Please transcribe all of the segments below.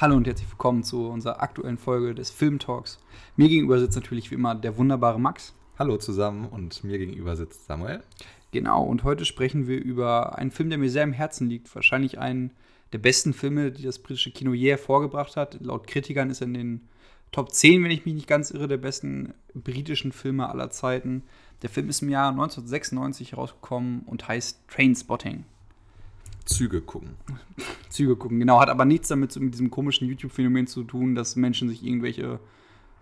Hallo und herzlich willkommen zu unserer aktuellen Folge des Filmtalks. Mir gegenüber sitzt natürlich wie immer der wunderbare Max. Hallo zusammen und mir gegenüber sitzt Samuel. Genau, und heute sprechen wir über einen Film, der mir sehr im Herzen liegt. Wahrscheinlich einen der besten Filme, die das britische Kino je hervorgebracht hat. Laut Kritikern ist er in den Top 10, wenn ich mich nicht ganz irre, der besten britischen Filme aller Zeiten. Der Film ist im Jahr 1996 herausgekommen und heißt Trainspotting. Züge gucken. Züge gucken, genau. Hat aber nichts damit mit diesem komischen YouTube-Phänomen zu tun, dass Menschen sich irgendwelche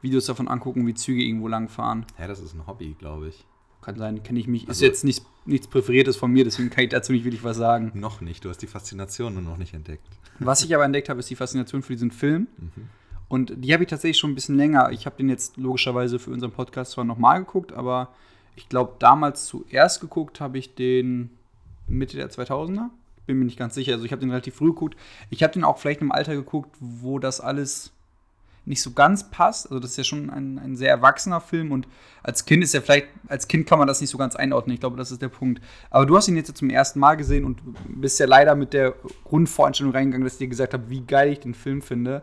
Videos davon angucken, wie Züge irgendwo langfahren. Ja, das ist ein Hobby, glaube ich. Kann sein, kenne ich mich. Also- ist jetzt nicht, nichts Präferiertes von mir, deswegen kann ich dazu nicht wirklich was sagen. Noch nicht, du hast die Faszination nur noch nicht entdeckt. Was ich aber entdeckt habe, ist die Faszination für diesen Film. Mhm. Und die habe ich tatsächlich schon ein bisschen länger. Ich habe den jetzt logischerweise für unseren Podcast zwar nochmal geguckt, aber ich glaube, damals zuerst geguckt habe ich den Mitte der 2000er. Bin mir nicht ganz sicher. Also ich habe den relativ früh geguckt. Ich habe den auch vielleicht im Alter geguckt, wo das alles nicht so ganz passt. Also das ist ja schon ein, ein sehr erwachsener Film und als Kind ist ja vielleicht, als Kind kann man das nicht so ganz einordnen. Ich glaube, das ist der Punkt. Aber du hast ihn jetzt zum ersten Mal gesehen und bist ja leider mit der Grundvoreinstellung reingegangen, dass ich dir gesagt habe, wie geil ich den Film finde.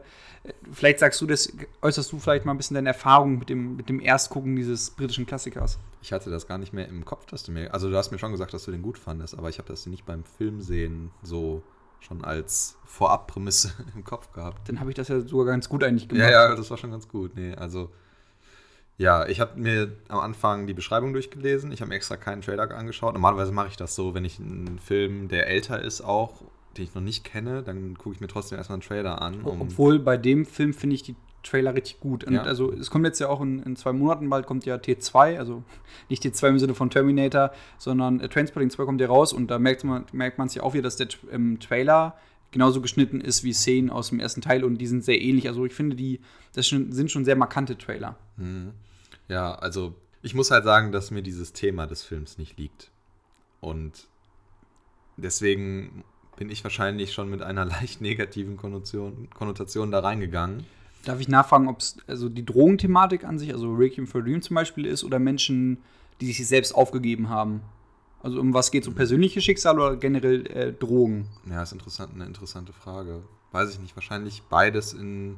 Vielleicht sagst du das, äußerst du vielleicht mal ein bisschen deine Erfahrung mit dem, mit dem Erstgucken dieses britischen Klassikers. Ich hatte das gar nicht mehr im Kopf, dass du mir. Also, du hast mir schon gesagt, dass du den gut fandest, aber ich habe das nicht beim Filmsehen so schon als Vorabprämisse im Kopf gehabt. Dann habe ich das ja sogar ganz gut eigentlich gemacht. Ja, ja, das war schon ganz gut. Nee, also. Ja, ich habe mir am Anfang die Beschreibung durchgelesen. Ich habe mir extra keinen Trailer angeschaut. Normalerweise mache ich das so, wenn ich einen Film, der älter ist, auch, den ich noch nicht kenne, dann gucke ich mir trotzdem erstmal einen Trailer an. um- Obwohl bei dem Film finde ich die Trailer richtig gut. Und Ja. Also es kommt jetzt ja auch in, in zwei Monaten, bald kommt ja T2, also nicht T2 im Sinne von Terminator, sondern äh, Transporting 2 kommt ja raus und da merkt man es ja auch wieder, dass der im Trailer genauso geschnitten ist wie Szenen aus dem ersten Teil und die sind sehr ähnlich. Also ich finde, die das sind schon sehr markante Trailer. Mhm. Ja, also ich muss halt sagen, dass mir dieses Thema des Films nicht liegt. Und deswegen bin ich wahrscheinlich schon mit einer leicht negativen Konnotation, Konnotation da reingegangen. Darf ich nachfragen, ob es also die Drogenthematik an sich, also Requiem for Dream zum Beispiel ist, oder Menschen, die sich selbst aufgegeben haben? Also um was geht es? Um persönliche Schicksal oder generell äh, Drogen? Ja, ist interessant, eine interessante Frage. Weiß ich nicht, wahrscheinlich beides in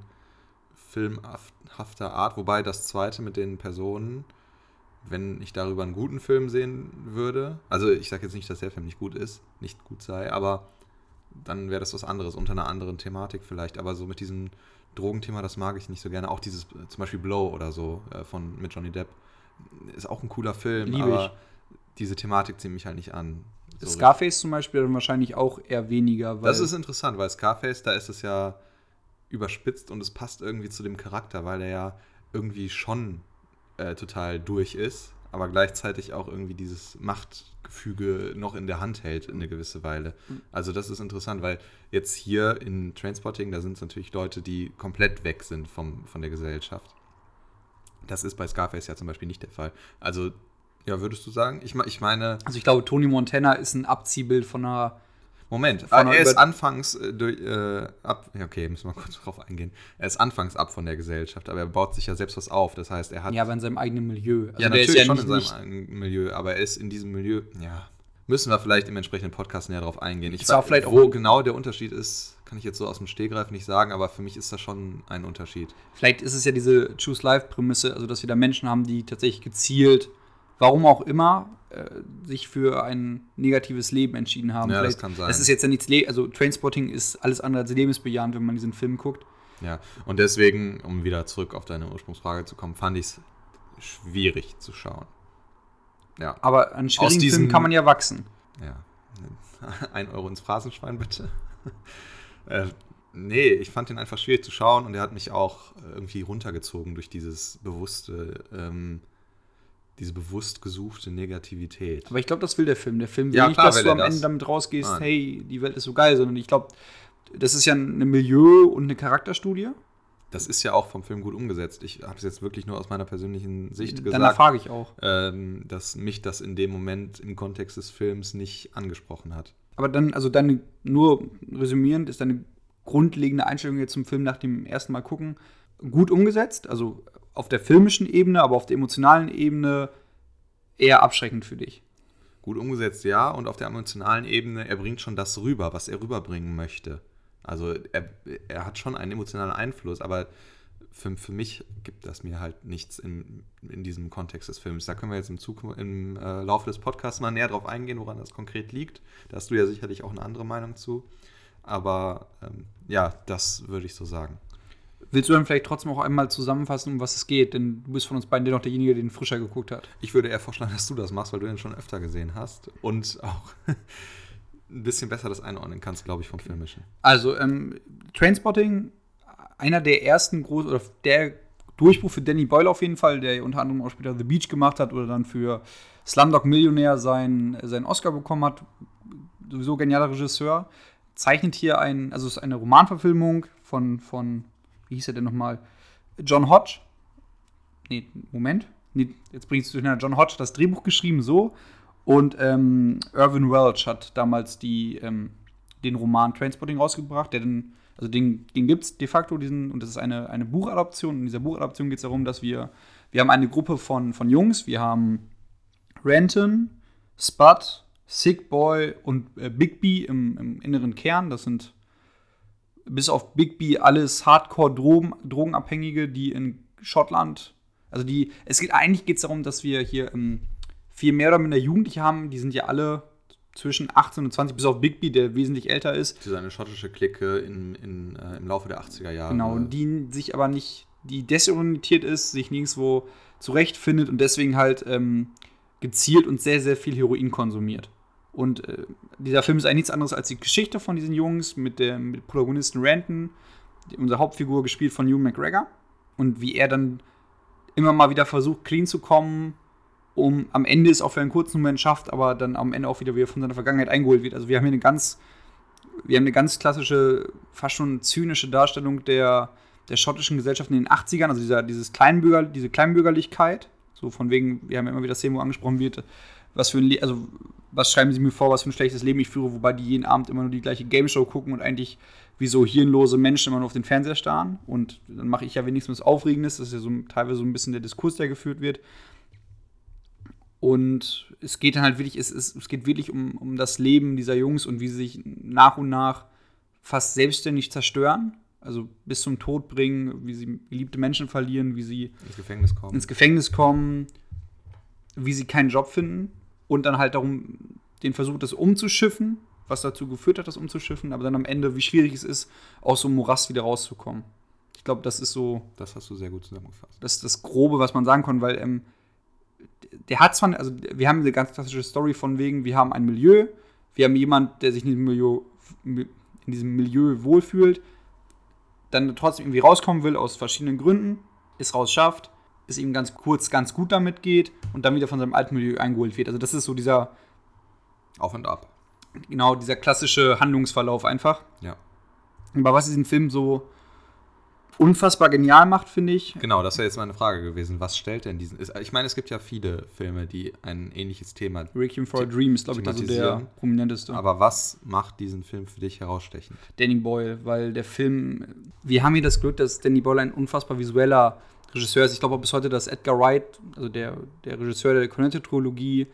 filmhafter Art, wobei das zweite mit den Personen, wenn ich darüber einen guten Film sehen würde, also ich sage jetzt nicht, dass der Film nicht gut ist, nicht gut sei, aber dann wäre das was anderes, unter einer anderen Thematik vielleicht, aber so mit diesem Drogenthema, das mag ich nicht so gerne. Auch dieses, äh, zum Beispiel Blow oder so, äh, von, mit Johnny Depp, ist auch ein cooler Film, Liebe aber ich. diese Thematik zieht mich halt nicht an. So Scarface zum Beispiel dann wahrscheinlich auch eher weniger. Weil das ist interessant, weil Scarface, da ist es ja überspitzt und es passt irgendwie zu dem Charakter, weil er ja irgendwie schon äh, total durch ist, aber gleichzeitig auch irgendwie dieses Machtgefüge noch in der Hand hält in eine gewisse Weile. Also das ist interessant, weil jetzt hier in Transporting, da sind es natürlich Leute, die komplett weg sind vom, von der Gesellschaft. Das ist bei Scarface ja zum Beispiel nicht der Fall. Also, ja, würdest du sagen? Ich, ich meine, also ich glaube, Tony Montana ist ein Abziehbild von einer. Moment, Von er ist anfangs äh, durch, äh, ab, ja, okay, müssen wir kurz drauf eingehen. Er ist anfangs ab von der Gesellschaft, aber er baut sich ja selbst was auf. Das heißt, er hat. Ja, aber in seinem eigenen Milieu. Also ja, der natürlich ist ja schon nicht, in seinem eigenen Milieu, aber er ist in diesem Milieu, ja. Müssen wir vielleicht im entsprechenden Podcast näher drauf eingehen. Ich auch weiß, vielleicht auch- wo genau der Unterschied ist, kann ich jetzt so aus dem Stehgreif nicht sagen, aber für mich ist das schon ein Unterschied. Vielleicht ist es ja diese Choose Life-Prämisse, also dass wir da Menschen haben, die tatsächlich gezielt, warum auch immer, sich für ein negatives Leben entschieden haben. Ja, das Vielleicht- kann sein. Es ist jetzt ja nichts, Le also Trainspotting ist alles andere als lebensbejahend, wenn man diesen Film guckt. Ja, und deswegen, um wieder zurück auf deine Ursprungsfrage zu kommen, fand ich es schwierig zu schauen. Ja. Aber an schwierigen diesem- Filmen kann man ja wachsen. Ja. Ein Euro ins Phrasenschwein, bitte. äh, nee, ich fand den einfach schwierig zu schauen und er hat mich auch äh, irgendwie runtergezogen durch dieses bewusste, ähm, diese bewusst gesuchte Negativität. Aber ich glaube, das will der Film. Der Film will Ja, nicht, klar dass will du am das. Ende damit rausgehst, Nein. hey, die Welt ist so geil, sondern ich glaube, das ist ja eine Milieu- und eine Charakterstudie. Das ist ja auch vom Film gut umgesetzt. Ich habe es jetzt wirklich nur aus meiner persönlichen Sicht gesagt, frage ich auch. ähm, dass mich das in dem Moment im Kontext des Films nicht angesprochen hat. Aber dann, also deine, nur resümierend, ist deine grundlegende Einstellung jetzt zum Film nach dem ersten Mal gucken gut umgesetzt, also auf der filmischen Ebene, aber auf der emotionalen Ebene eher abschreckend für dich. Gut umgesetzt, ja, und auf der emotionalen Ebene, er bringt schon das rüber, was er rüberbringen möchte. Also er, er hat schon einen emotionalen Einfluss, aber für, für mich gibt das mir halt nichts in, in diesem Kontext des Films. Da können wir jetzt im, Zug, im äh, Laufe des Podcasts mal näher drauf eingehen, woran das konkret liegt. Da hast du ja sicherlich auch eine andere Meinung zu. Aber ähm, ja, das würde ich so sagen. Willst du dann vielleicht trotzdem auch einmal zusammenfassen, um was es geht? Denn du bist von uns beiden dennoch derjenige, der den frischer geguckt hat. Ich würde eher vorschlagen, dass du das machst, weil du den schon öfter gesehen hast und auch ein bisschen besser das einordnen kannst, glaube ich, vom Filmischen. Also, ähm, Trainspotting, einer der ersten großen, oder der Durchbruch für Danny Boyle auf jeden Fall, der unter anderem auch später The Beach gemacht hat oder dann für Slumdog Millionär seinen, seinen Oscar bekommen hat. Sowieso genialer Regisseur. Zeichnet hier ein, also es ist eine Romanverfilmung von, von wie hieß er denn nochmal? John Hodge. Nee, Moment. Nee, jetzt bringst du durcheinander. John Hodge hat das Drehbuch geschrieben, so. Und ähm, Irvin Welch hat damals die, ähm, den Roman Trainspotting rausgebracht, der dann, also den, den gibt es de facto, diesen, und das ist eine, eine Buchadaption. In dieser Buchadaption geht es darum, dass wir, wir haben eine Gruppe von, von Jungs, wir haben Renton, Spud, Sick Boy und äh, Big B im, im inneren Kern. Das sind bis auf Big B alles Hardcore-Drogenabhängige, die in Schottland, also die, es geht eigentlich geht es darum, dass wir hier ähm, vier mehr oder minder Jugendliche haben, die sind ja alle zwischen 18 und 20, bis auf Big B, der wesentlich älter ist. Das ist eine schottische Clique in, in, äh, im Laufe der 80er Jahre. Genau, die sich aber nicht, die desorientiert ist, sich nirgendwo zurechtfindet und deswegen halt ähm, gezielt und sehr, sehr viel Heroin konsumiert. Und äh, dieser Film ist eigentlich nichts anderes als die Geschichte von diesen Jungs mit dem mit Protagonisten Ranton, unsere Hauptfigur gespielt von Hugh McGregor. Und wie er dann immer mal wieder versucht, clean zu kommen, um am Ende es auch für einen kurzen Moment schafft, aber dann am Ende auch wieder wieder von seiner Vergangenheit eingeholt wird. Also wir haben hier eine ganz, wir haben eine ganz klassische, fast schon zynische Darstellung der, der schottischen Gesellschaft in den 80ern, also dieser, dieses Kleinbürger, diese Kleinbürgerlichkeit. So von wegen, wir haben ja immer wieder Szenen, wo angesprochen wird, was für ein, Le also was schreiben sie mir vor, was für ein schlechtes Leben ich führe, wobei die jeden Abend immer nur die gleiche Game Show gucken und eigentlich wie so hirnlose Menschen immer nur auf den Fernseher starren. Und dann mache ich ja wenigstens was Aufregendes. Das ist ja so teilweise so ein bisschen der Diskurs, der geführt wird. Und es geht dann halt wirklich, es, es, es geht wirklich um, um das Leben dieser Jungs und wie sie sich nach und nach fast selbstständig zerstören. Also bis zum Tod bringen, wie sie geliebte Menschen verlieren, wie sie ins Gefängnis kommen. Ins Gefängnis kommen, wie sie keinen Job finden und dann halt darum den Versuch, das umzuschiffen, was dazu geführt hat, das umzuschiffen, aber dann am Ende, wie schwierig es ist, aus so einem Morast wieder rauszukommen. Ich glaube, das ist so. Das hast du sehr gut zusammengefasst. Das ist das Grobe, was man sagen kann, weil ähm, der hat zwar, also wir haben eine ganz klassische Story von wegen, wir haben ein Milieu, wir haben jemanden, der sich in diesem Milieu, in diesem Milieu wohlfühlt, dann trotzdem irgendwie rauskommen will aus verschiedenen Gründen, es raus schafft, es ihm ganz kurz ganz gut damit geht und dann wieder von seinem alten Milieu eingeholt wird. Also das ist so dieser Auf und Ab. Genau, dieser klassische Handlungsverlauf einfach. Ja. Aber was diesen Film so unfassbar genial macht, finde ich. Genau, das wäre jetzt meine Frage gewesen. Was stellt denn diesen. Ich meine, es gibt ja viele Filme, die ein ähnliches Thema. Requiem for a Dream ist, glaube ich, also der prominenteste. Aber was macht diesen Film für dich herausstechend? Danny Boyle, weil der Film. Wir haben hier das Glück, dass Danny Boyle ein unfassbar visueller Regisseur ist. Ich glaube auch bis heute, dass Edgar Wright, also der, der Regisseur der Cornetto-Trilogie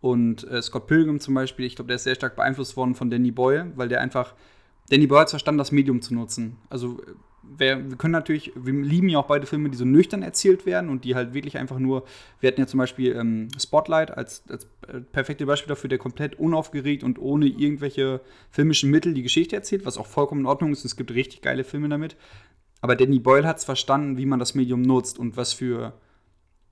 und äh, Scott Pilgrim zum Beispiel, ich glaube, der ist sehr stark beeinflusst worden von Danny Boyle, weil der einfach. Danny Boyle hat verstanden, das Medium zu nutzen. Also wir, wir, können natürlich, wir lieben ja auch beide Filme, die so nüchtern erzählt werden und die halt wirklich einfach nur, wir hatten ja zum Beispiel ähm, Spotlight als, als äh, perfekte Beispiel dafür, der komplett unaufgeregt und ohne irgendwelche filmischen Mittel die Geschichte erzählt, was auch vollkommen in Ordnung ist. Es gibt richtig geile Filme damit. Aber Danny Boyle hat es verstanden, wie man das Medium nutzt und was für,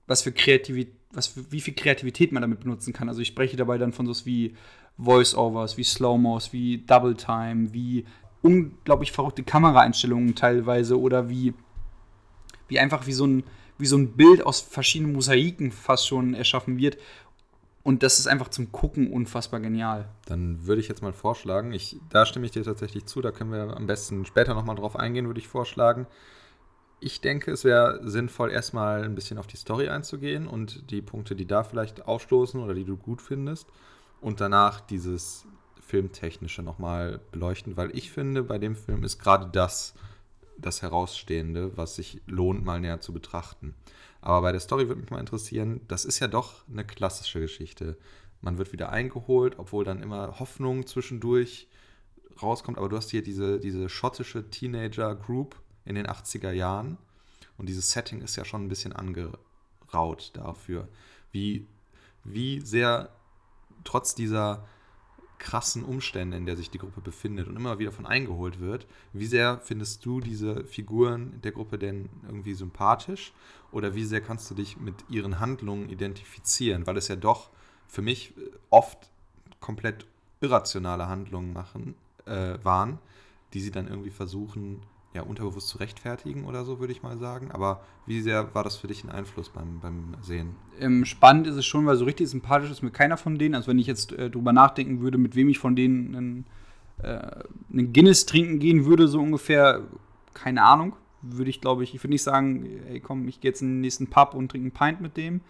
was für Kreativität, was für, wie viel Kreativität man damit benutzen kann. Also ich spreche dabei dann von so wie Voice-Overs, wie Slow-Mos, wie Double Time, wie unglaublich verrückte Kameraeinstellungen teilweise oder wie, wie einfach wie so, ein, wie so ein Bild aus verschiedenen Mosaiken fast schon erschaffen wird. Und das ist einfach zum Gucken unfassbar genial. Dann würde ich jetzt mal vorschlagen, ich, da stimme ich dir tatsächlich zu, da können wir am besten später nochmal drauf eingehen, würde ich vorschlagen. Ich denke, es wäre sinnvoll, erstmal ein bisschen auf die Story einzugehen und die Punkte, die da vielleicht aufstoßen oder die du gut findest. Und danach dieses Filmtechnische nochmal beleuchten, weil ich finde, bei dem Film ist gerade das das Herausstehende, was sich lohnt, mal näher zu betrachten. Aber bei der Story würde mich mal interessieren, das ist ja doch eine klassische Geschichte. Man wird wieder eingeholt, obwohl dann immer Hoffnung zwischendurch rauskommt, aber du hast hier diese, diese schottische Teenager-Group in den 80er Jahren und dieses Setting ist ja schon ein bisschen angeraut dafür, wie, wie sehr trotz dieser krassen Umstände, in der sich die Gruppe befindet und immer wieder von eingeholt wird. Wie sehr findest du diese Figuren der Gruppe denn irgendwie sympathisch oder wie sehr kannst du dich mit ihren Handlungen identifizieren? Weil es ja doch für mich oft komplett irrationale Handlungen machen, äh, waren, die sie dann irgendwie versuchen ja, unterbewusst zu rechtfertigen oder so, würde ich mal sagen. Aber wie sehr war das für dich ein Einfluss beim, beim Sehen? Ähm, spannend ist es schon, weil so richtig sympathisch ist mir keiner von denen. Also wenn ich jetzt äh, drüber nachdenken würde, mit wem ich von denen einen, äh, einen Guinness trinken gehen würde, so ungefähr, keine Ahnung. Würde ich, glaube ich, ich würde nicht sagen, ey komm, ich gehe jetzt in den nächsten Pub und trinke einen Pint mit dem.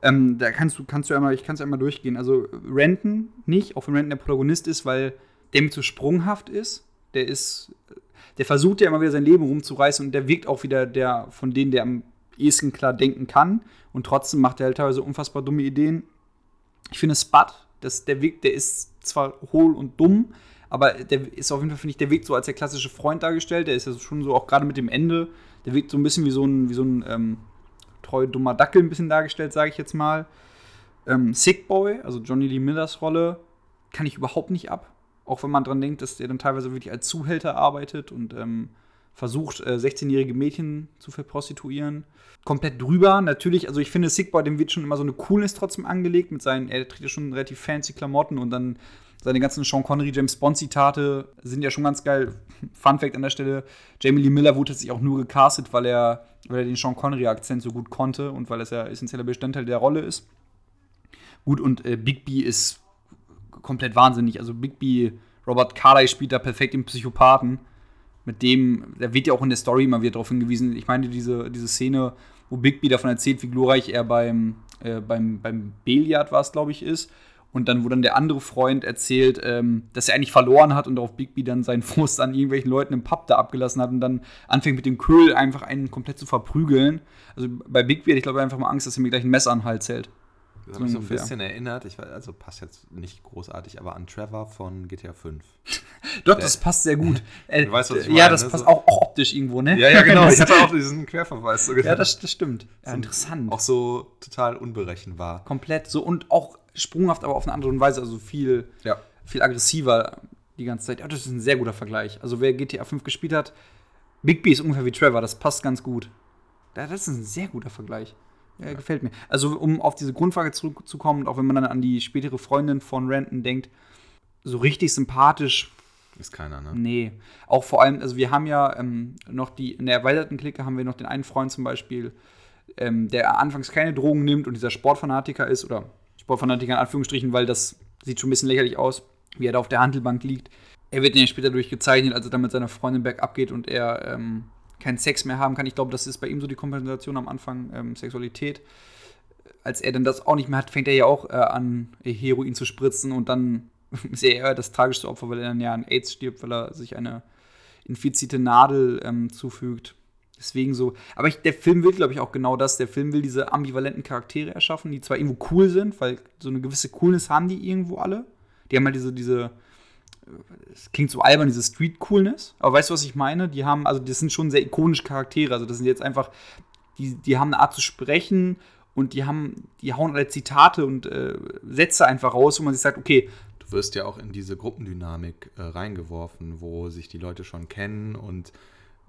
Ähm, da kannst du, kannst du einmal, ich kann es einmal durchgehen. Also Renton nicht, auch wenn Renton der Protagonist ist, weil der mir zu sprunghaft ist. Der ist der versucht ja immer wieder sein Leben rumzureißen und der wirkt auch wieder der von denen, der am ehesten klar denken kann. Und trotzdem macht er halt teilweise unfassbar dumme Ideen. Ich finde Spud, das, der Weg, der ist zwar hohl und dumm, aber der ist auf jeden Fall, finde ich, der wirkt so als der klassische Freund dargestellt. Der ist ja schon so auch gerade mit dem Ende, der wirkt so ein bisschen wie so ein, wie so ein ähm, treu dummer Dackel ein bisschen dargestellt, sage ich jetzt mal. Ähm, Sick Boy, also Johnny Lee Millers Rolle, kann ich überhaupt nicht ab. Auch wenn man dran denkt, dass der dann teilweise wirklich als Zuhälter arbeitet und ähm, versucht, äh, 16-jährige Mädchen zu verprostituieren. Komplett drüber. Natürlich, also ich finde, Sickboy, dem wird schon immer so eine Coolness trotzdem angelegt mit seinen, er trägt ja schon relativ fancy Klamotten und dann seine ganzen Sean Connery, James Bond-Zitate sind ja schon ganz geil. Fun Fact an der Stelle: Jamie Lee Miller wurde sich auch nur gecastet, weil er, weil er den Sean Connery-Akzent so gut konnte und weil es ja essentieller Bestandteil der Rolle ist. Gut, und äh, Big B ist komplett wahnsinnig. Also Bigby, Robert Carlyle spielt da perfekt den Psychopathen. Mit dem, da wird ja auch in der Story immer wieder darauf hingewiesen. Ich meine, diese, diese Szene, wo Bigby davon erzählt, wie glorreich er beim, äh, beim, beim Billard war glaube ich, ist. Und dann, wo dann der andere Freund erzählt, ähm, dass er eigentlich verloren hat und auf Bigby dann seinen Frust an irgendwelchen Leuten im Pub da abgelassen hat und dann anfängt mit dem Köhl einfach einen komplett zu verprügeln. Also bei Bigby hatte ich glaube einfach mal Angst, dass er mir gleich ein Messer an den Hals hält. Das hat mich so ein bisschen erinnert, ich also passt jetzt nicht großartig, aber an Trevor von GTA 5. Doch, das passt sehr gut. Äh, du weißt, was ich meine, ja, das ne? passt auch, auch, optisch irgendwo, ne? Ja, ja, genau. ich hatte auch diesen Querverweis. So ja, das, das stimmt. Ja, interessant. Auch so total unberechenbar. Komplett so und auch sprunghaft, aber auf eine andere Weise, also viel, ja. viel aggressiver die ganze Zeit. Ja, das ist ein sehr guter Vergleich. Also wer GTA 5 gespielt hat, Big B ist ungefähr wie Trevor, das passt ganz gut. Das ist ein sehr guter Vergleich. Ja, gefällt mir. Also, um auf diese Grundfrage zurückzukommen, auch wenn man dann an die spätere Freundin von Renton denkt, so richtig sympathisch. Ist keiner, ne? Nee. Auch vor allem, also wir haben ja ähm, noch die, in der erweiterten Clique haben wir noch den einen Freund zum Beispiel, ähm, der anfangs keine Drogen nimmt und dieser Sportfanatiker ist, oder Sportfanatiker in Anführungsstrichen, weil das sieht schon ein bisschen lächerlich aus, wie er da auf der Handelbank liegt. Er wird ja später durchgezeichnet, als er dann mit seiner Freundin bergab geht und er ähm, keinen Sex mehr haben kann. Ich glaube, das ist bei ihm so die Kompensation am Anfang, ähm, Sexualität. Als er dann das auch nicht mehr hat, fängt er ja auch äh, an, Heroin zu spritzen und dann ist er eher das tragischste Opfer, weil er dann ja an AIDS stirbt, weil er sich eine infizierte Nadel ähm, zufügt. Deswegen so. Aber ich, der Film will, glaube ich, auch genau das. Der Film will diese ambivalenten Charaktere erschaffen, die zwar irgendwo cool sind, weil so eine gewisse Coolness haben die irgendwo alle. Die haben halt diese, diese es klingt so albern, diese Street-Coolness, aber weißt du, was ich meine? Die haben, also das sind schon sehr ikonische Charaktere, also das sind jetzt einfach, die, die haben eine Art zu sprechen und die haben, die hauen alle Zitate und äh, Sätze einfach raus, wo man sich sagt, okay. Du wirst ja auch in diese Gruppendynamik äh, reingeworfen, wo sich die Leute schon kennen und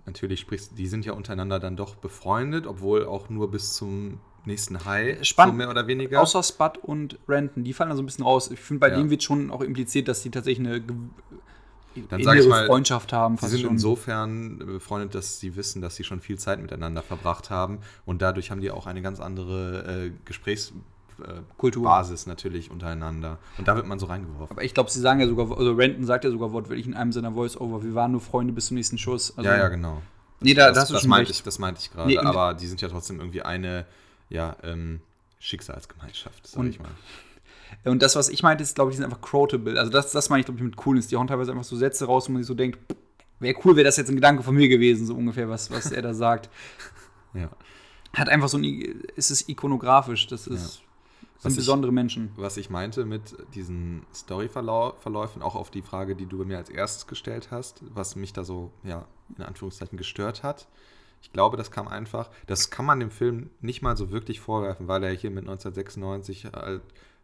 natürlich sprichst, die sind ja untereinander dann doch befreundet, obwohl auch nur bis zum nächsten High, Spannend. so mehr oder weniger. Außer Spud und Renton, die fallen da so ein bisschen raus. Ich finde, bei ja. denen wird schon auch impliziert, dass die tatsächlich eine dann ich mal, Freundschaft haben. Sie sind schon. insofern befreundet, dass sie wissen, dass sie schon viel Zeit miteinander verbracht haben und dadurch haben die auch eine ganz andere äh, Gesprächs Kultur. Basis natürlich untereinander. Und da wird man so reingeworfen. Aber ich glaube, sie sagen ja sogar, also Renton sagt ja sogar wortwörtlich in einem seiner Voice-Over, wir waren nur Freunde bis zum nächsten Schuss. Also, ja, ja, genau. Nee, da, das, das, das meinte ich, das meinte ich gerade. Nee, aber die sind ja trotzdem irgendwie eine ja, ähm, Schicksalsgemeinschaft, sag und, ich mal. Und das, was ich meinte, ist, glaube ich, die sind einfach quotable. Also das, das meine ich, glaube ich, mit Coolness. Die hauen teilweise einfach so Sätze raus, wo man sich so denkt, wäre cool, wäre das jetzt ein Gedanke von mir gewesen, so ungefähr, was, was er da sagt. ja. Hat einfach so ein, ist es ikonografisch, das ist, sind Was ich- besondere Menschen. Was ich meinte mit diesen Storyverläufen, auch auf die Frage, die du mir als erstes gestellt hast, was mich da so, ja, in Anführungszeichen gestört hat. Ich glaube, das kam einfach, das kann man dem Film nicht mal so wirklich vorwerfen, weil er hier mit 1996 halt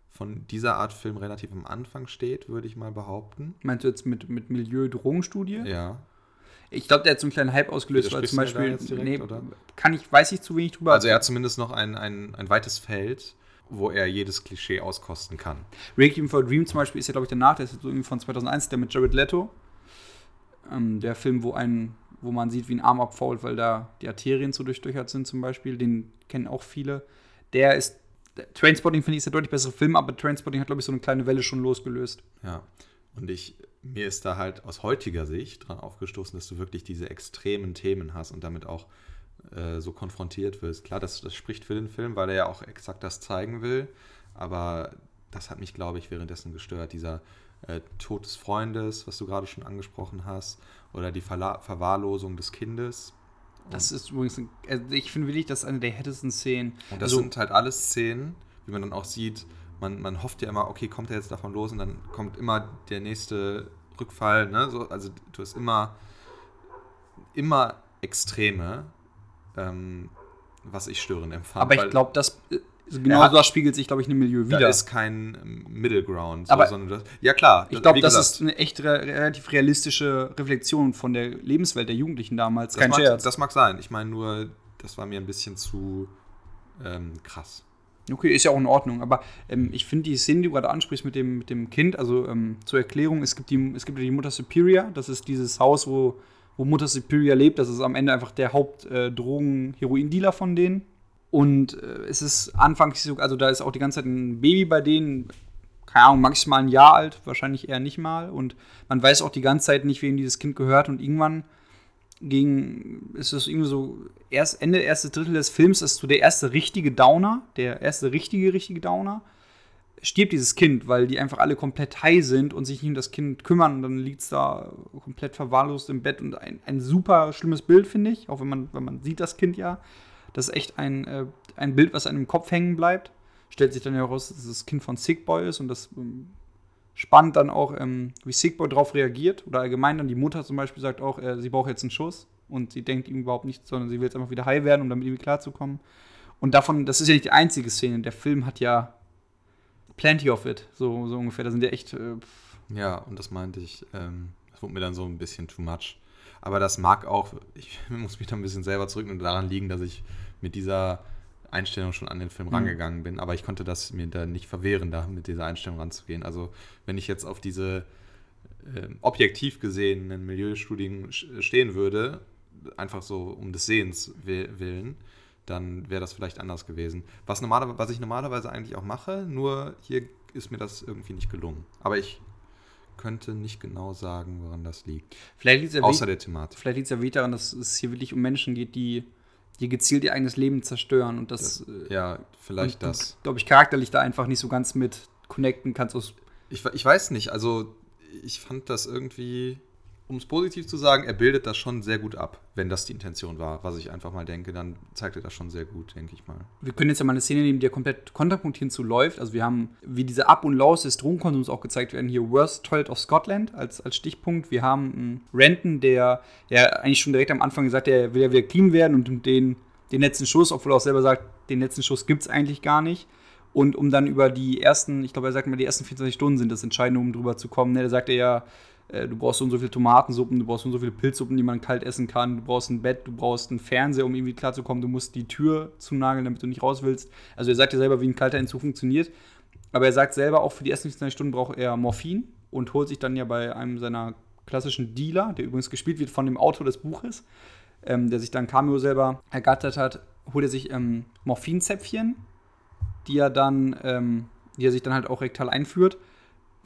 von dieser Art Film relativ am Anfang steht, würde ich mal behaupten. Meinst du jetzt mit, mit Milieu-Drogenstudie? Ja. Ich glaube, der hat so einen kleinen Hype ausgelöst, weil zum Beispiel, direkt, oder? kann ich, weiß ich zu wenig drüber. Also er hat zumindest noch ein, ein, ein weites Feld, wo er jedes Klischee auskosten kann. Requiem for a Dream zum Beispiel ist ja, glaube ich, danach, der ist so irgendwie von 2001, der mit Jared Leto. Ähm, der Film, wo ein, wo man sieht, wie ein Arm abfault, weil da die Arterien so durchdurchert sind zum Beispiel. Den kennen auch viele. Der ist, Trainspotting finde ich ist der deutlich bessere Film, aber Trainspotting hat, glaube ich, so eine kleine Welle schon losgelöst. Ja. Und ich, mir ist da halt aus heutiger Sicht dran aufgestoßen, dass du wirklich diese extremen Themen hast und damit auch äh, so konfrontiert wirst. Klar, das, das spricht für den Film, weil er ja auch exakt das zeigen will. Aber das hat mich, glaube ich, währenddessen gestört. Dieser äh, Tod des Freundes, was du gerade schon angesprochen hast, oder die Verla Verwahrlosung des Kindes. Das ist übrigens, ein, also ich finde wirklich, das ist eine der härtesten Szenen. Und das Also- sind halt alles Szenen, wie man dann auch sieht, man, man hofft ja immer, okay, kommt er jetzt davon los und dann kommt immer der nächste Rückfall. Ne? So, also du hast immer, immer Extreme, ähm, was ich störend empfand. Aber ich glaube, das, äh, genau hat- das spiegelt sich, glaube ich, in dem Milieu da wieder. ist kein ähm, Middle Ground. So, Aber sondern das, ja klar, Ich glaube, das ist eine echt re relativ realistische Reflexion von der Lebenswelt der Jugendlichen damals. das Kein mag, Scherz. Das mag sein. Ich meine nur, das war mir ein bisschen zu ähm, krass. okay, ist ja auch in Ordnung. Aber ähm, ich finde die Szene, die du gerade ansprichst mit dem, mit dem Kind, also ähm, zur Erklärung, es gibt, die, es gibt ja die Mutter Superior, das ist dieses Haus, wo, wo Mutter Superior lebt. Das ist am Ende einfach der Haupt-Drogen-Heroin-Dealer von denen. Und äh, es ist anfangs so, also da ist auch die ganze Zeit ein Baby bei denen, keine Ahnung, maximal ein Jahr alt, wahrscheinlich eher nicht mal. Und man weiß auch die ganze Zeit nicht, wem dieses Kind gehört. Und irgendwann gegen, ist es irgendwie so, erst Ende, erste Drittel des Films ist so der erste richtige Downer, der erste richtige, richtige Downer, stirbt dieses Kind, weil die einfach alle komplett high sind und sich nicht um das Kind kümmern und dann liegt es da komplett verwahrlost im Bett und ein, ein super schlimmes Bild, finde ich, auch wenn man, wenn man sieht das Kind ja. Das ist echt ein, äh, ein Bild, was einem im Kopf hängen bleibt. Stellt sich dann ja heraus, dass das Kind von Sick Boy ist und das ähm, spannend dann auch, ähm, wie Sick Boy darauf reagiert. Oder allgemein dann die Mutter zum Beispiel sagt auch, äh, sie braucht jetzt einen Schuss und sie denkt ihm überhaupt nichts, sondern sie will jetzt einfach wieder high werden, um damit irgendwie klarzukommen. Und davon, das ist ja nicht die einzige Szene. Der Film hat ja plenty of it, so, so ungefähr. Da sind ja echt. Äh, Ja, und das meinte ich, ähm, das wurde mir dann so ein bisschen too much. Aber das mag auch, ich muss mich da ein bisschen selber zurück und daran liegen, dass ich mit dieser Einstellung schon an den Film Mhm. rangegangen bin. Aber ich konnte das mir da nicht verwehren, da mit dieser Einstellung ranzugehen. Also wenn ich jetzt auf diese ähm, objektiv gesehenen Milieustudien stehen würde, einfach so um des Sehens wi- willen, dann wäre das vielleicht anders gewesen. Was, normaler, was ich normalerweise eigentlich auch mache, nur hier ist mir das irgendwie nicht gelungen. Aber ich könnte nicht genau sagen, woran das liegt. vielleicht liegt es ja, Außer der Thematik. vielleicht liegt's ja wirklich daran, dass es hier wirklich um Menschen geht, die, die gezielt ihr eigenes Leben zerstören und das. äh, Ja, vielleicht und das. Glaube ich, charakterlich da einfach nicht so ganz mit connecten kannst. Ich, ich weiß nicht, also ich fand das irgendwie, um es positiv zu sagen, er bildet das schon sehr gut ab, wenn das die Intention war. Was ich einfach mal denke, dann zeigt er das schon sehr gut, denke ich mal. wir können jetzt ja mal eine Szene nehmen, die ja komplett kontrapunktierend zu läuft. Also wir haben, wie diese Up- und Lows des Drogenkonsums auch gezeigt werden, hier Worst Toilet of Scotland als, als Stichpunkt. Wir haben einen Renton, der ja eigentlich schon direkt am Anfang gesagt, hat, der will ja wieder clean werden und den, den letzten Schuss, obwohl er auch selber sagt, den letzten Schuss gibt es eigentlich gar nicht. Und um dann über die ersten, ich glaube, er sagt mal, die ersten 24 Stunden sind das Entscheidende, um drüber zu kommen. Ne? Da sagt er ja, du brauchst so und so viele Tomatensuppen, du brauchst so und so viele Pilzsuppen, die man kalt essen kann, du brauchst ein Bett, du brauchst einen Fernseher, um irgendwie klarzukommen, du musst die Tür zunageln, damit du nicht raus willst. Also er sagt ja selber, wie ein kalter Entzug funktioniert. Aber er sagt selber, auch für die ersten 24 Stunden braucht er Morphin und holt sich dann ja bei einem seiner klassischen Dealer, der übrigens gespielt wird von dem Autor des Buches, ähm, der sich dann Cameo selber ergattert hat, holt er sich ähm, Morphinzäpfchen, die er dann, ähm, die er sich dann halt auch rektal einführt,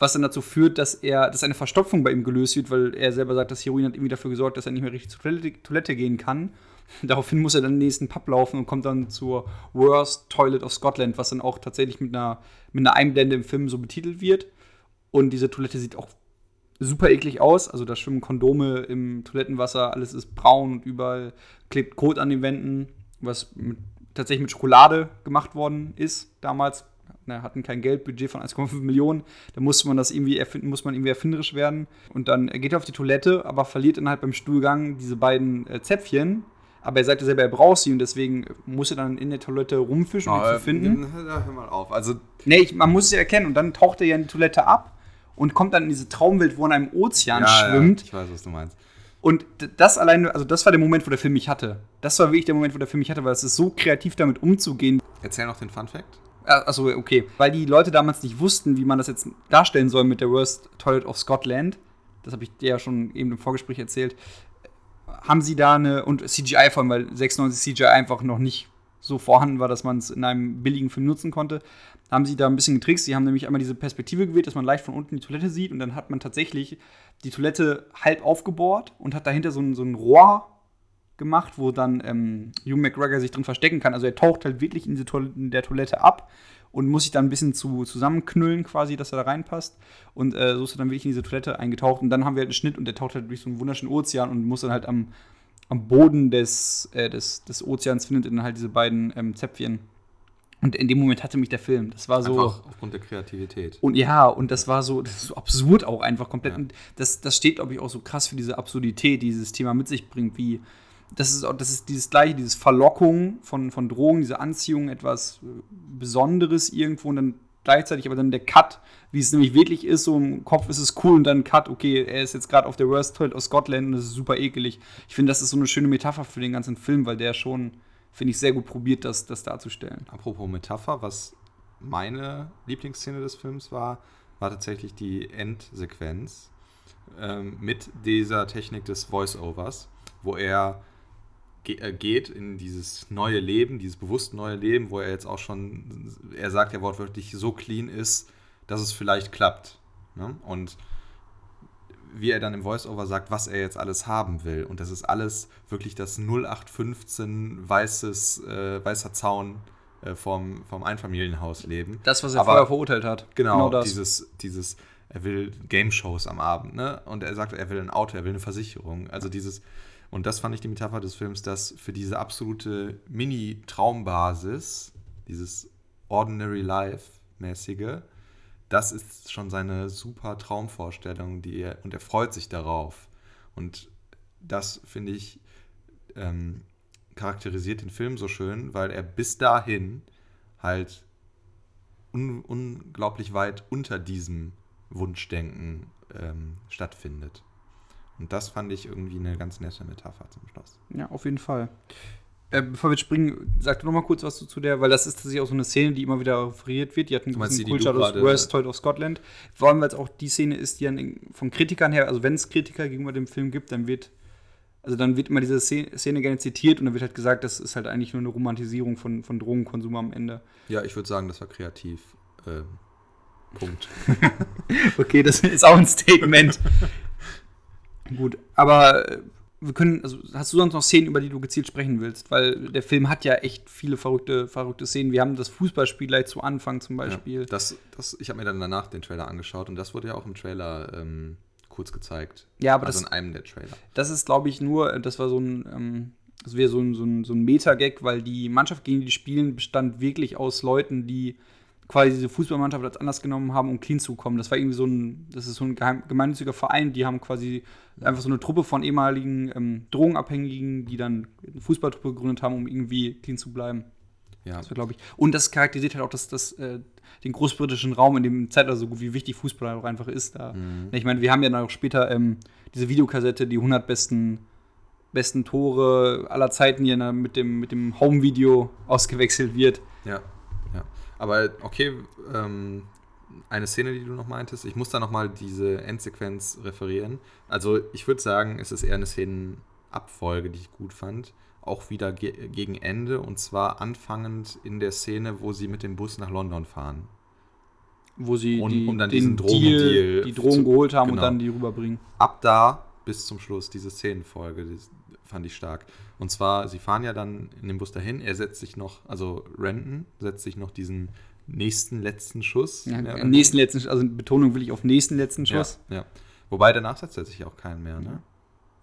was dann dazu führt, dass er, dass eine Verstopfung bei ihm gelöst wird, weil er selber sagt, das Heroin hat irgendwie dafür gesorgt, dass er nicht mehr richtig zur Toilette, Toilette gehen kann. Daraufhin muss er dann den nächsten Pub laufen und kommt dann zur Worst Toilet of Scotland, was dann auch tatsächlich mit einer, mit einer Einblende im Film so betitelt wird. Und diese Toilette sieht auch super eklig aus. Also da schwimmen Kondome im Toilettenwasser, alles ist braun und überall klebt Kot an den Wänden, was mit, tatsächlich mit Schokolade gemacht worden ist damals. Na, hatten kein Geldbudget von 1,5 Millionen. Da musste man das irgendwie erfinden, muss man irgendwie erfinderisch werden. Und dann geht er auf die Toilette, aber verliert dann halt beim Stuhlgang diese beiden äh, Zäpfchen. Aber er sagte selber, er braucht sie und deswegen muss er dann in der Toilette rumfischen, um Oh, die zu finden. Hör mal auf. Also, Nee, ich, man muss es ja erkennen. Und dann taucht er ja in die Toilette ab und kommt dann in diese Traumwelt, wo er in einem Ozean schwimmt. Ja, ich weiß, was du meinst. Und das alleine, also das war der Moment, wo der Film mich hatte. Das war wirklich der Moment, wo der Film mich hatte, weil es ist so kreativ damit umzugehen. Erzähl noch den Fun Fact. Also okay, weil die Leute damals nicht wussten, wie man das jetzt darstellen soll mit der Worst Toilet of Scotland. Das habe ich dir ja schon eben im Vorgespräch erzählt. Haben sie da eine und CGI vor allem, weil 96 CGI einfach noch nicht so vorhanden war, dass man es in einem billigen Film nutzen konnte, haben sie da ein bisschen getrickst. Sie haben nämlich einmal diese Perspektive gewählt, dass man leicht von unten die Toilette sieht und dann hat man tatsächlich die Toilette halb aufgebohrt und hat dahinter so ein, so ein Rohr gemacht, wo dann ähm, Hugh McGregor sich drin verstecken kann. Also er taucht halt wirklich in, Toilette, in der Toilette ab und muss sich dann ein bisschen zu, zusammenknüllen quasi, dass er da reinpasst. Und äh, so ist er dann wirklich in diese Toilette eingetaucht. Und dann haben wir halt einen Schnitt und der taucht halt durch so einen wunderschönen Ozean und muss dann halt am, am Boden des, äh, des, des Ozeans findet dann halt diese beiden ähm, Zäpfchen. Und in dem Moment hatte mich der Film. Das war so. Einfach aufgrund der Kreativität. Und ja, und das war so, das ist so absurd auch einfach komplett. Ja. Und das, das steht, glaube ich, auch so krass für diese Absurdität, die dieses Thema mit sich bringt, wie das ist, auch- das ist dieses gleiche, dieses Verlockung von, von Drogen, diese Anziehung, etwas äh, Besonderes irgendwo und dann gleichzeitig aber dann der Cut, wie es nämlich wirklich ist, so im Kopf ist es cool und dann Cut, okay, er ist jetzt gerade auf der Worst Toilet aus Scotland und das ist super ekelig. Ich finde, das ist so eine schöne Metapher für den ganzen Film, weil der schon, finde ich, sehr gut probiert, das, das darzustellen. Apropos Metapher, was meine Lieblingsszene des Films war, war tatsächlich die Endsequenz ähm, mit dieser Technik des Voice-Overs, wo er geht in dieses neue Leben, dieses bewusst neue Leben, wo er jetzt auch schon, er sagt ja wortwörtlich, so clean ist, dass es vielleicht klappt. Ne? Und wie er dann im Voice-Over sagt, was er jetzt alles haben will. Und das ist alles wirklich das 0815 weißes, äh, weißer Zaun äh, vom, vom Einfamilienhausleben. Das, was er Aber- vorher verurteilt hat. Genau, das. dieses, dieses, er will Game-Shows am Abend, ne? Und er sagt, er will ein Auto, er will eine Versicherung. Also dieses, und das fand ich die Metapher des Films, dass für diese absolute Mini-Traumbasis, dieses Ordinary Life-mäßige, das ist schon seine super Traumvorstellung, die er, und er freut sich darauf. Und das, finde ich, ähm, charakterisiert den Film so schön, weil er bis dahin halt un unglaublich weit unter diesem Wunschdenken ähm, stattfindet. Und das fand ich irgendwie eine ganz nette Metapher zum Schluss. Ja, auf jeden Fall. Äh, bevor wir springen, sag du noch mal kurz was zu, der, weil das ist tatsächlich auch so eine Szene, die immer wieder referiert wird. Die hat einen gewissen Kultstatus Worst Toy of Scotland. Vor allem, weil es auch die Szene ist, die dann von Kritikern her, also wenn es Kritiker gegenüber dem Film gibt, dann wird, also dann wird immer diese Szene, Szene gerne zitiert und dann wird halt gesagt, das ist halt eigentlich nur eine Romantisierung von, von Drogenkonsum am Ende. Ja, ich würde sagen, das war kreativ. Ähm, Punkt. Okay, das ist auch ein Statement. Gut, aber äh, wir können, also hast du sonst noch Szenen, über die du gezielt sprechen willst? Weil der Film hat ja echt viele verrückte, verrückte Szenen. Wir haben das Fußballspiel gleich zu Anfang zum Beispiel. Ja, das, das, ich habe mir dann danach den Trailer angeschaut und das wurde ja auch im Trailer ähm, kurz gezeigt. Ja, aber also das, in einem der Trailer. das ist, glaube ich, nur, das war so ein, ähm, das wäre so ein, so ein, so ein Meta-Gag, weil die Mannschaft, gegen die die spielen, bestand wirklich aus Leuten, die quasi diese Fußballmannschaft als anders genommen haben, um clean zu kommen. Das war irgendwie so ein, das ist so ein geheim, gemeinnütziger Verein, die haben quasi einfach so eine Truppe von ehemaligen ähm, Drogenabhängigen, die dann eine Fußballtruppe gegründet haben, um irgendwie clean zu bleiben. Ja, Das glaube ich. Und das charakterisiert halt auch das, das, äh, den großbritischen Raum in dem Zeitalter so gut, wie wichtig Fußball auch einfach ist. Da. Mhm. Ich meine, wir haben ja dann auch später ähm, diese Videokassette, die 100 besten, besten Tore aller Zeiten, die dann mit dem, mit dem Home-Video ausgewechselt wird. Ja. Aber okay, ähm, eine Szene, die du noch meintest, ich muss da nochmal diese Endsequenz referieren. Also ich würde sagen, es ist eher eine Szenenabfolge, die ich gut fand. Auch wieder ge gegen Ende und zwar anfangend in der Szene, wo sie mit dem Bus nach London fahren. Wo sie Und- die, um dann den diesen Drogendeal die Drogen zu- geholt haben und genau. dann die rüberbringen. Ab da bis zum Schluss, diese Szenenfolge, fand ich stark. Und zwar, sie fahren ja dann in den Bus dahin, er setzt sich noch, also Renton setzt sich noch diesen nächsten letzten Schuss. Ja, nächsten letzten, also Betonung will ich auf nächsten letzten Schuss. Ja, ja. Wobei danach setzt er sich auch keinen mehr, ne?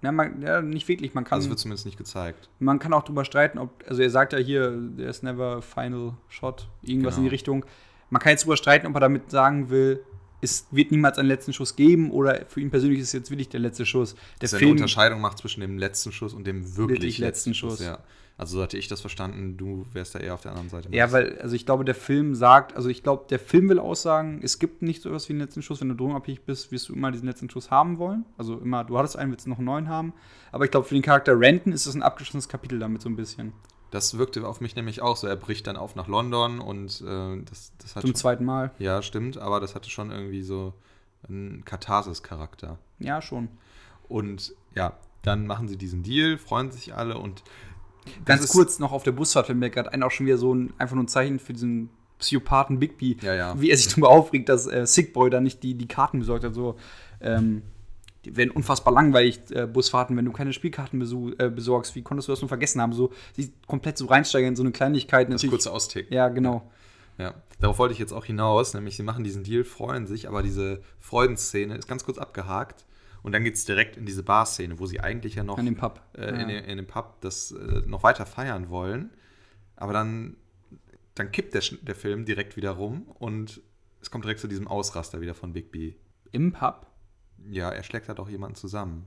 Ja, man, ja nicht wirklich. Man kann, Also es wird zumindest nicht gezeigt. man kann auch drüber streiten, ob, also er sagt ja hier, there's never a final shot, irgendwas Genau. in die Richtung. man kann jetzt darüber streiten, ob er damit sagen will, es wird niemals einen letzten Schuss geben oder für ihn persönlich ist es jetzt wirklich der letzte Schuss. Der Dass er eine Unterscheidung macht zwischen dem letzten Schuss und dem wirklich, Wirklich letzten Schuss. Ja. Also so hatte ich das verstanden, du wärst da eher auf der anderen Seite. Ja, weil, also ich glaube, der Film sagt, also ich glaube, der Film will aussagen, es gibt nicht so etwas wie einen letzten Schuss. Wenn du drogenabhängig bist, wirst du immer diesen letzten Schuss haben wollen. Also immer, du hattest einen, willst noch einen neuen haben. Aber ich glaube, für den Charakter Renton ist das ein abgeschlossenes Kapitel damit so ein bisschen. Das wirkte auf mich nämlich auch so. Er bricht dann auf nach London und äh, das, das hat Zum schon, zweiten Mal. Ja, stimmt, aber das hatte schon irgendwie so einen Katharsis-Charakter. Ja, schon. Und ja, dann machen sie diesen Deal, freuen sich alle und Ganz kurz noch auf der Busfahrt fällt mir gerade ein, auch schon wieder so ein, einfach nur ein Zeichen für diesen Psychopathen Bigby. Ja, ja. Wie er sich darüber aufregt, dass äh, Sick Boy da nicht die, die Karten besorgt hat. So, ähm, die werden unfassbar langweilig, äh, Busfahrten, wenn du keine Spielkarten besu äh, besorgst. Wie konntest du das nur vergessen haben? So, sie komplett so reinsteigern in so eine Kleinigkeit. das Natürlich- kurze Austicken. Ja, genau. Ja, darauf wollte ich jetzt auch hinaus, nämlich sie machen diesen Deal, freuen sich, aber diese Freudenszene ist ganz kurz abgehakt und dann geht es direkt in diese Bar-Szene, wo sie eigentlich ja noch An dem Pub. äh, Ja. in, den- in dem Pub das äh, noch weiter feiern wollen, aber dann, dann kippt der, der Film direkt wieder rum und es kommt direkt zu diesem Ausraster wieder von Bigby. Im Pub? Ja, er schlägt da doch jemanden zusammen.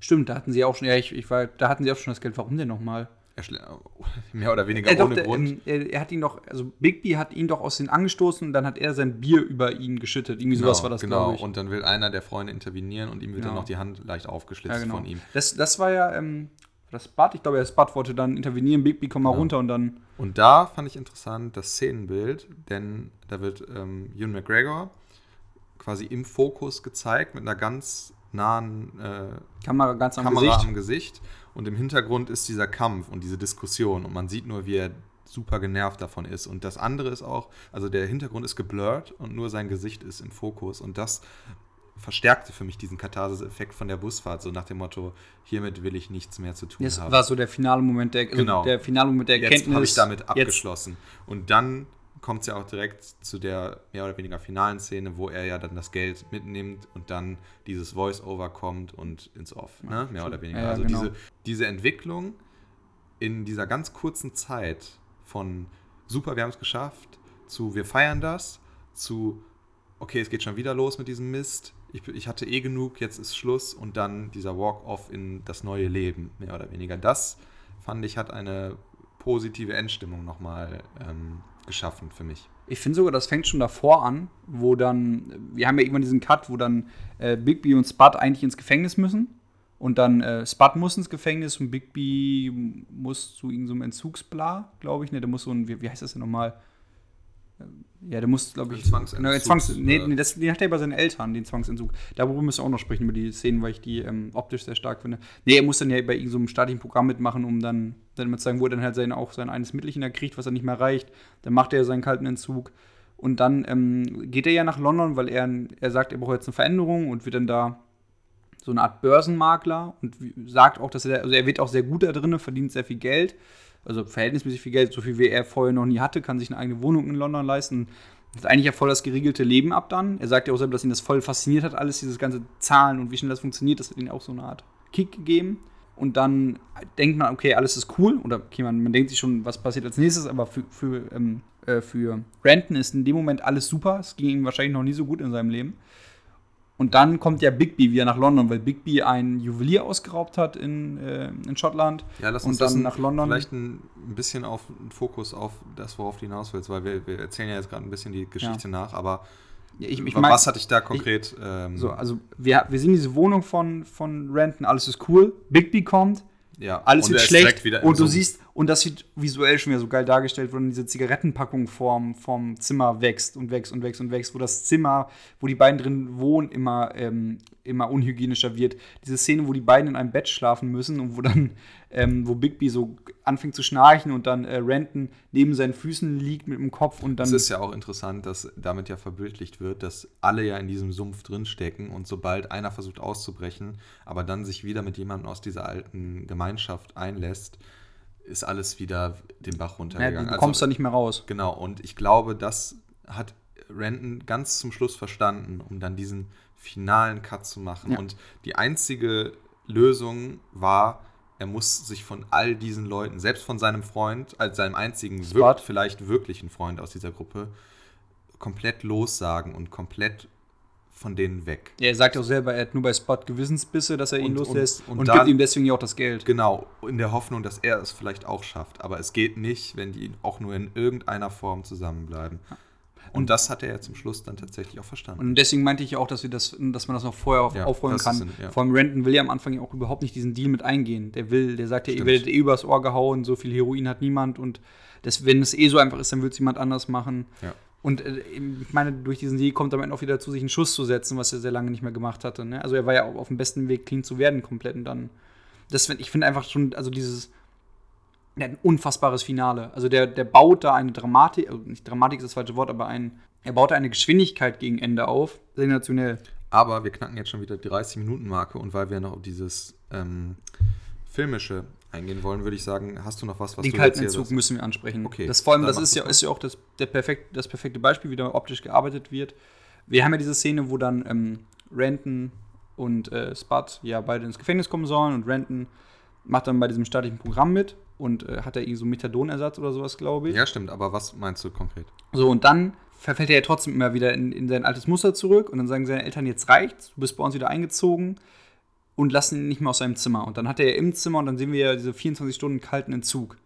Stimmt, da hatten sie auch schon, ja, ich, ich war, da hatten sie auch schon das Geld. Warum denn nochmal? Er mehr oder weniger Äh, doch, ohne der, Grund. ähm, er, er hat ihn doch, also Bigby hat ihn doch aus den angestoßen und dann hat er sein Bier über ihn geschüttet. Irgendwie sowas war das, genau. glaube ich. Und dann will einer der Freunde intervenieren und ihm wird dann Genau. noch die Hand leicht aufgeschlitzt ja, genau. von ihm. Das, das war ja, ähm, das Bud, ich glaube, das Bud wollte dann intervenieren, Bigby, komm mal Genau. runter und dann. Und da fand ich interessant das Szenenbild, denn da wird ähm, Ewan McGregor quasi im Fokus gezeigt mit einer ganz nahen äh, Kamera ganz am Kamera Gesicht. am Gesicht und im Hintergrund ist dieser Kampf und diese Diskussion und man sieht nur, wie er super genervt davon ist. Und das andere ist auch, also der Hintergrund ist geblurrt und nur sein Gesicht ist im Fokus und das verstärkte für mich diesen Katharsis-Effekt von der Busfahrt, so nach dem Motto, hiermit will ich nichts mehr zu tun Das haben. war so der finale Moment der, also Genau. der finale Moment der Jetzt Erkenntnis. habe ich damit Jetzt, abgeschlossen. Und dann kommt es ja auch direkt zu der mehr oder weniger finalen Szene, wo er ja dann das Geld mitnimmt und dann dieses Voice-Over kommt und ins Off, ne? mehr oder weniger. Ja, also genau. diese, diese Entwicklung in dieser ganz kurzen Zeit von super, wir haben es geschafft, zu wir feiern das, zu okay, es geht schon wieder los mit diesem Mist, ich, ich hatte eh genug, jetzt ist Schluss und dann dieser Walk-off in das neue Leben, mehr oder weniger. Das fand ich, hat eine positive Endstimmung nochmal ähm, geschaffen für mich. Ich finde sogar, das fängt schon davor an, wo dann, wir haben ja irgendwann diesen Cut, wo dann äh, Bigby und Spud eigentlich ins Gefängnis müssen. Und dann äh, Spud muss ins Gefängnis und Bigby muss zu irgendeinem Entzugsbla, glaube ich. Ne, der muss so ein, wie, wie heißt das denn nochmal? Ähm, Ja, der muss, glaube Ein ich. Zwangsentzug, Genau, Zwangs, nee, äh. nee, das, den hat er bei seinen Eltern, den Zwangsentzug. Darüber müssen wir auch noch sprechen, über die Szenen, weil ich die ähm, optisch sehr stark finde. Nee, er muss dann ja bei irgendeinem so einem staatlichen Programm mitmachen, um dann, dann mit sagen, wo er dann halt sein, auch sein eines Mittelchen da kriegt, was er nicht mehr reicht. Dann macht er seinen kalten Entzug. Und dann ähm, geht er ja nach London, weil er, er sagt, er braucht jetzt eine Veränderung und wird dann da so eine Art Börsenmakler und sagt auch, dass er, also er wird auch sehr gut da drin, verdient sehr viel Geld, also verhältnismäßig viel Geld, so viel wie er vorher noch nie hatte, kann sich eine eigene Wohnung in London leisten. Hat eigentlich ja voll das geriegelte Leben ab dann. Er sagt ja auch selber, dass ihn das voll fasziniert hat, alles dieses ganze Zahlen und wie schnell das funktioniert, das hat ihm auch so eine Art Kick gegeben. Und dann denkt man, okay, alles ist cool. Oder okay, man, man denkt sich schon, was passiert als nächstes, aber für, für, ähm, äh, für Renton ist in dem Moment alles super. Es ging ihm wahrscheinlich noch nie so gut in seinem Leben. Und dann kommt ja Bigby wieder nach London, weil Bigby einen Juwelier ausgeraubt hat in, äh, in Schottland. Ja, lass Und uns dann das ein- nach London. vielleicht ein bisschen auf einen Fokus auf das, worauf du hinaus willst, weil wir, wir erzählen ja jetzt gerade ein bisschen die Geschichte nach, aber Ja, ich, ich mein- was hatte ich da konkret? ähm, So, also wir, wir sehen diese Wohnung von, von Renton, alles ist cool. Bigby kommt, ja, alles und wird schlecht und du Sumpf. siehst, und das wird visuell schon wieder so geil dargestellt, wo dann diese Zigarettenpackung vorm, vorm Zimmer wächst und wächst und wächst und wächst, wo das Zimmer, wo die beiden drin wohnen, immer, ähm, immer unhygienischer wird. Diese Szene, wo die beiden in einem Bett schlafen müssen und wo dann, ähm, wo Bigby so anfängt zu schnarchen und dann äh, Renton neben seinen Füßen liegt mit dem Kopf und dann Es ist ja auch interessant, dass damit ja verbildlicht wird, dass alle ja in diesem Sumpf drinstecken und sobald einer versucht auszubrechen, aber dann sich wieder mit jemandem aus dieser alten Gemeinschaft einlässt, ist alles wieder den Bach ja, runtergegangen. du kommst da nicht mehr raus. Genau, und ich glaube, das hat Renton ganz zum Schluss verstanden, um dann diesen finalen Cut zu machen. Ja. Und die einzige Lösung war, er muss sich von all diesen Leuten, selbst von seinem Freund, als seinem einzigen, Spot. wirk vielleicht wirklichen Freund aus dieser Gruppe, komplett lossagen und komplett von denen weg. Ja, er sagt auch selber, er hat nur bei Spot Gewissensbisse, dass er ihn Und- loslässt und- und, und gibt dann- ihm deswegen ja auch das Geld. Genau, in der Hoffnung, dass er es vielleicht auch schafft. Aber es geht nicht, wenn die auch nur in irgendeiner Form zusammenbleiben. Und das hat er ja zum Schluss dann tatsächlich auch verstanden. Und deswegen meinte ich ja auch, dass, wir das, dass man das noch vorher auf, Ja, aufräumen kann. ein- ja. Vor allem Renton will ja am Anfang ja auch überhaupt nicht diesen Deal mit eingehen. Der will, der sagt ja, ihr werdet eh übers Ohr gehauen, so viel Heroin hat niemand und das, wenn es eh so einfach ist, dann will es jemand anders machen. Ja. Und äh, ich meine, durch diesen Deal kommt er am Ende auch wieder dazu, sich einen Schuss zu setzen, was er sehr lange nicht mehr gemacht hatte. Ne? Also er war ja auch auf dem besten Weg, clean zu werden komplett und dann. Das, ich finde einfach schon, also dieses. Der hat ein unfassbares Finale. Also der, der baut da eine Dramatik, also nicht Dramatik ist das falsche Wort, aber ein, er baut da eine Geschwindigkeit gegen Ende auf. Sensationell. Aber wir knacken jetzt schon wieder die 30-Minuten-Marke und weil wir noch dieses ähm, Filmische eingehen wollen, würde ich sagen, hast du noch was, was Den du kalten Entzug hast? müssen wir ansprechen. Okay, Das vor allem, das ist ja, ist ja auch das, der perfekt, das perfekte Beispiel, wie da optisch gearbeitet wird. Wir haben ja diese Szene, wo dann ähm, Renton und äh, Spud ja beide ins Gefängnis kommen sollen und Renton macht dann bei diesem staatlichen Programm mit und äh, hat er irgendwie so Methadonersatz oder sowas, glaube ich. Ja, stimmt, aber was meinst du konkret? So, und dann verfällt er ja trotzdem immer wieder in, in sein altes Muster zurück und dann sagen seine Eltern, jetzt reicht's, du bist bei uns wieder eingezogen und lassen ihn nicht mehr aus seinem Zimmer. Und dann hat er ja im Zimmer und dann sehen wir ja diese 24 Stunden kalten Entzug.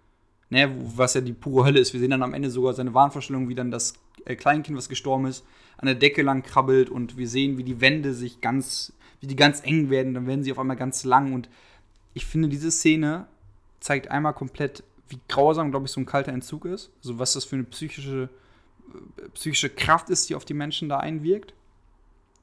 Ne, was ja die pure Hölle ist. Wir sehen dann am Ende sogar seine Wahnvorstellung, wie dann das äh, Kleinkind, was gestorben ist, an der Decke lang krabbelt und wir sehen, wie die Wände sich ganz, wie die ganz eng werden, dann werden sie auf einmal ganz lang und ich finde, diese Szene zeigt einmal komplett, wie grausam, glaube ich, so ein kalter Entzug ist. Also was das für eine psychische, äh, psychische Kraft ist, die auf die Menschen da einwirkt.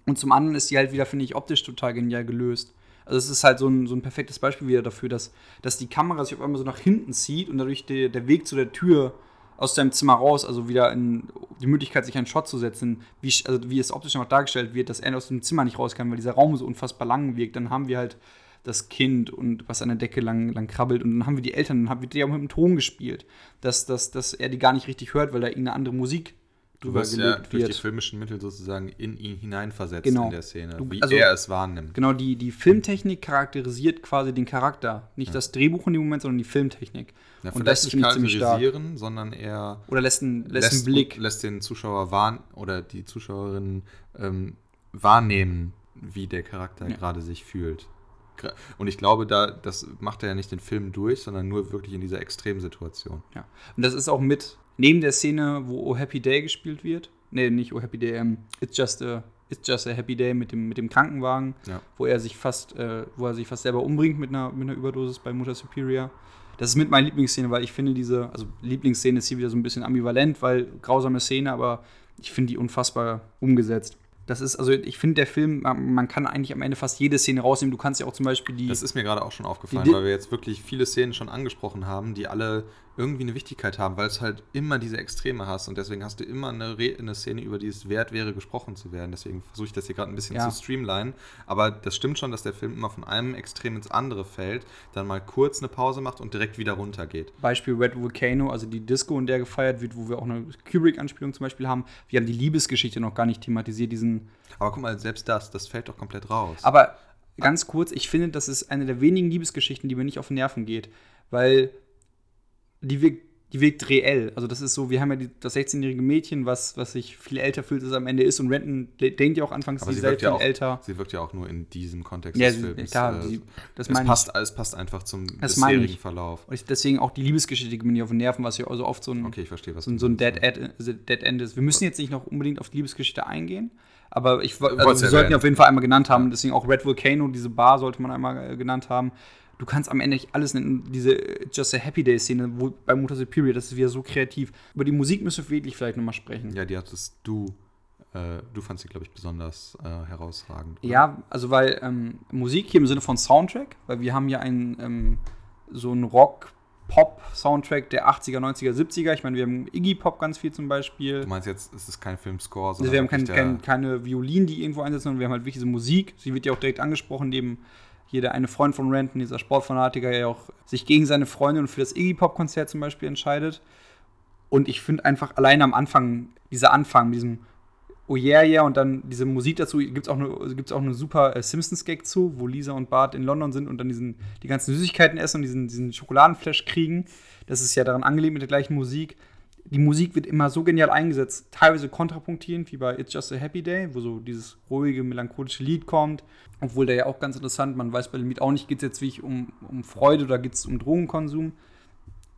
Und zum anderen ist die halt wieder, finde ich, optisch total genial gelöst. Also es ist halt so ein, so ein perfektes Beispiel wieder dafür, dass, dass die Kamera sich auf einmal so nach hinten zieht und dadurch der, der Weg zu der Tür aus deinem Zimmer raus, also wieder in die Möglichkeit, sich einen Shot zu setzen, wie, also wie es optisch einfach dargestellt wird, dass er aus dem Zimmer nicht raus kann, weil dieser Raum so unfassbar lang wirkt. Dann haben wir halt das Kind und was an der Decke lang, lang krabbelt und dann haben wir die Eltern, dann haben wir die auch mit dem Ton gespielt, dass, dass, dass er die gar nicht richtig hört, weil da irgendeine andere Musik Du wirst ja durch die wird. filmischen Mittel sozusagen in ihn hineinversetzt Genau. in der Szene, Du- wie also- er es wahrnimmt. Genau, die, die Filmtechnik charakterisiert quasi den Charakter. Nicht das Drehbuch in dem Moment, sondern die Filmtechnik. Ja, und das nicht charakterisieren, sondern eher Oder lässt einen, lässt einen Blick. lässt den Zuschauer wahrn oder die Zuschauerin ähm, wahrnehmen, wie der Charakter Ja. gerade sich fühlt. Und ich glaube, da das macht er ja nicht den Film durch, sondern nur wirklich in dieser Extremsituation. Ja. Und das ist auch mit neben der Szene, wo Oh Happy Day gespielt wird. Nee, nicht Oh Happy Day, ähm, It's Just a, It's Just a Happy Day mit dem, mit dem Krankenwagen, Ja. wo er sich fast, äh, wo er sich fast selber umbringt mit einer, mit einer Überdosis bei Mutter Superior. Das ist mit meiner Lieblingsszene, weil ich finde diese, also Lieblingsszene ist hier wieder so ein bisschen ambivalent, weil grausame Szene, aber ich finde die unfassbar umgesetzt. Das ist, also ich finde der Film, man kann eigentlich am Ende fast jede Szene rausnehmen. Du kannst ja auch zum Beispiel die. Das ist mir gerade auch schon aufgefallen, weil wir jetzt wirklich viele Szenen schon angesprochen haben, die alle irgendwie eine Wichtigkeit haben, weil es halt immer diese Extreme hast und deswegen hast du immer eine, Re eine Szene, über die es wert wäre, gesprochen zu werden. Deswegen versuche ich das hier gerade ein bisschen Ja. zu streamlinen. Aber das stimmt schon, dass der Film immer von einem Extrem ins andere fällt, dann mal kurz eine Pause macht und direkt wieder runtergeht. Beispiel Red Volcano, also die Disco, in der gefeiert wird, wo wir auch eine Kubrick-Anspielung zum Beispiel haben. Wir haben die Liebesgeschichte noch gar nicht thematisiert, diesen. Aber guck mal, selbst das, das fällt doch komplett raus. Aber ganz kurz, ich finde, das ist eine der wenigen Liebesgeschichten, die mir nicht auf den Nerven geht, weil die wirkt, die wirkt reell. Also das ist so, wir haben ja die, das 16-jährige Mädchen, was, was sich viel älter fühlt, als es am Ende ist. Und Renton denkt ja auch anfangs, sie sie sei viel ja auch, älter. sie wirkt ja auch nur in diesem Kontext Ja, des sie, Films. klar, Äh, sie, das es, meine ich. passt, es passt einfach zum Das bisherigen. Verlauf. Und ich, deswegen auch die Liebesgeschichte geht mir nicht auf den Nerven, was ja also oft so ein, Okay, ich verstehe, was so, so ein Dead. End, also Dead End ist. Wir müssen jetzt nicht noch unbedingt auf die Liebesgeschichte eingehen, aber ich, also wir sollten ja auf jeden Fall einmal genannt haben, deswegen auch Red Volcano, diese Bar sollte man einmal äh, genannt haben. Du kannst am Ende nicht alles nennen, diese äh, Just a Happy Day Szene, wo bei Motor Superior, das ist wieder so kreativ. Über die Musik müssen wir wirklich vielleicht nochmal sprechen. Ja, die hattest du, äh, du fandst sie, glaube ich, besonders äh, herausragend. oder? Ja, also weil ähm, Musik hier im Sinne von Soundtrack, weil wir haben ja einen ähm, so einen Rock-Pop-Soundtrack der 80er, 90er, 70er. Ich meine, wir haben Iggy Pop ganz viel zum Beispiel. Du meinst jetzt, es ist kein Filmscore, Also sondern wir haben kein, kein, keine Violinen, die irgendwo einsetzen, sondern wir haben halt wirklich diese Musik. Sie wird ja auch direkt angesprochen, neben hier der eine Freund von Renton, dieser Sportfanatiker, ja auch sich gegen seine Freundin und für das Iggy Pop-Konzert zum Beispiel entscheidet. Und ich finde einfach alleine am Anfang, dieser Anfang, diesem Oh yeah, yeah und dann diese Musik dazu, gibt es auch eine, auch eine super äh, Simpsons-Gag zu, wo Lisa und Bart in London sind und dann diesen, die ganzen Süßigkeiten essen und diesen, diesen Schokoladenflash kriegen. Das ist ja daran angelehnt mit der gleichen Musik. Die Musik wird immer so genial eingesetzt, teilweise kontrapunktierend, wie bei It's Just a Happy Day, wo so dieses ruhige, melancholische Lied kommt. Obwohl der ja auch ganz interessant, man weiß bei dem Lied auch nicht, geht es jetzt wirklich um, um Freude oder geht es um Drogenkonsum.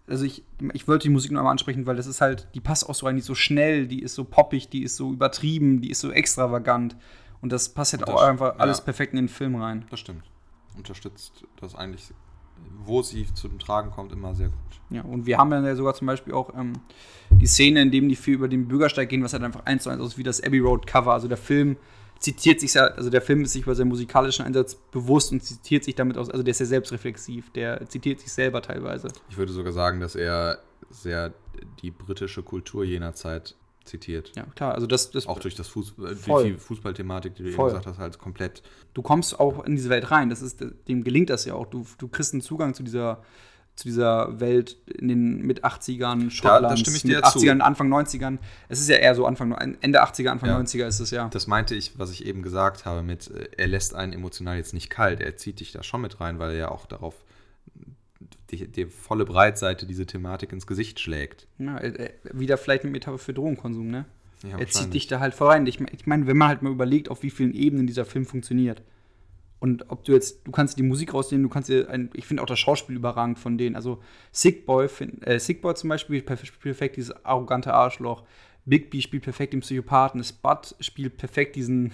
Also ich, ich wollte die Musik nur einmal ansprechen, weil das ist halt, die passt auch so rein, die ist so schnell, die ist so poppig, die ist so übertrieben, die ist so extravagant. Und das passt halt Das- auch einfach ja. alles perfekt in den Film rein. Das stimmt. Unterstützt das eigentlich, wo sie zum Tragen kommt, immer sehr gut. Ja, und wir haben dann ja sogar zum Beispiel auch ähm, die Szene, in dem die viel über den Bürgersteig gehen, was halt einfach eins zu eins aussieht wie das Abbey Road Cover. Also der Film zitiert sich, ja- also der Film ist sich über seinen musikalischen Einsatz bewusst und zitiert sich damit aus, also der ist ja selbstreflexiv, der zitiert sich selber teilweise. Ich würde sogar sagen, dass er sehr die britische Kultur jener Zeit zitiert. Ja, klar, also das, das Auch durch das Fußball, Voll. die, Fußballthematik, die du Voll. eben gesagt hast, halt komplett. du kommst auch in diese Welt rein. Das ist, dem gelingt das ja auch. Du, du kriegst einen Zugang zu dieser, zu dieser Welt in den mit 80ern, Schottlands, stimme ich dir mit ja zu. 80ern, Anfang 90ern. Es ist ja eher so Anfang, Ende 80er, Anfang Ja. 90er ist es ja. Das meinte ich, was ich eben gesagt habe, mit äh, er lässt einen emotional jetzt nicht kalt, er zieht dich da schon mit rein, weil er ja auch darauf die, die volle Breitseite diese Thematik ins Gesicht schlägt. Ja, äh, wieder vielleicht eine Metapher für Drogenkonsum, ne? Ja, er zieht dich da halt voll rein. Ich, ich meine, wenn man halt mal überlegt, auf wie vielen Ebenen dieser Film funktioniert. Und ob du jetzt, du kannst die Musik rausnehmen, du kannst dir ein, ich finde auch das Schauspiel überragend von denen. Also Sick Boy, find, äh, Sick Boy zum Beispiel spielt perfekt dieses arrogante Arschloch. Big B spielt perfekt den Psychopathen. Spud spielt perfekt diesen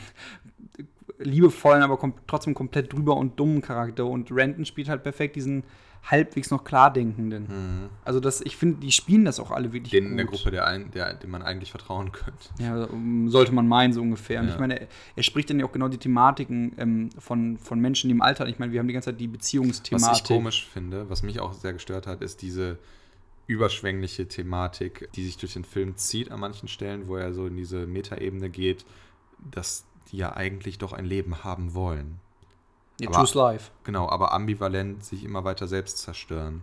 liebevollen, aber kom trotzdem komplett drüber und dummen Charakter. Und Renton spielt halt perfekt diesen halbwegs noch klardenkenden. Mhm. Also das, ich finde, die spielen das auch alle wirklich Den gut. in der Gruppe, der, ein, der, dem man eigentlich vertrauen könnte. Ja, um, sollte man meinen, so ungefähr. Und Ja. ich meine, er, er spricht dann ja auch genau die Thematiken ähm, von, von Menschen, die im Alter. Ich meine, wir haben die ganze Zeit die Beziehungsthematik. Was ich komisch finde, was mich auch sehr gestört hat, ist diese überschwängliche Thematik, die sich durch den Film zieht an manchen Stellen, wo er so in diese Metaebene geht, dass die ja eigentlich doch ein Leben haben wollen. Ja, aber- Choose Life. Genau, aber ambivalent sich immer weiter selbst zerstören.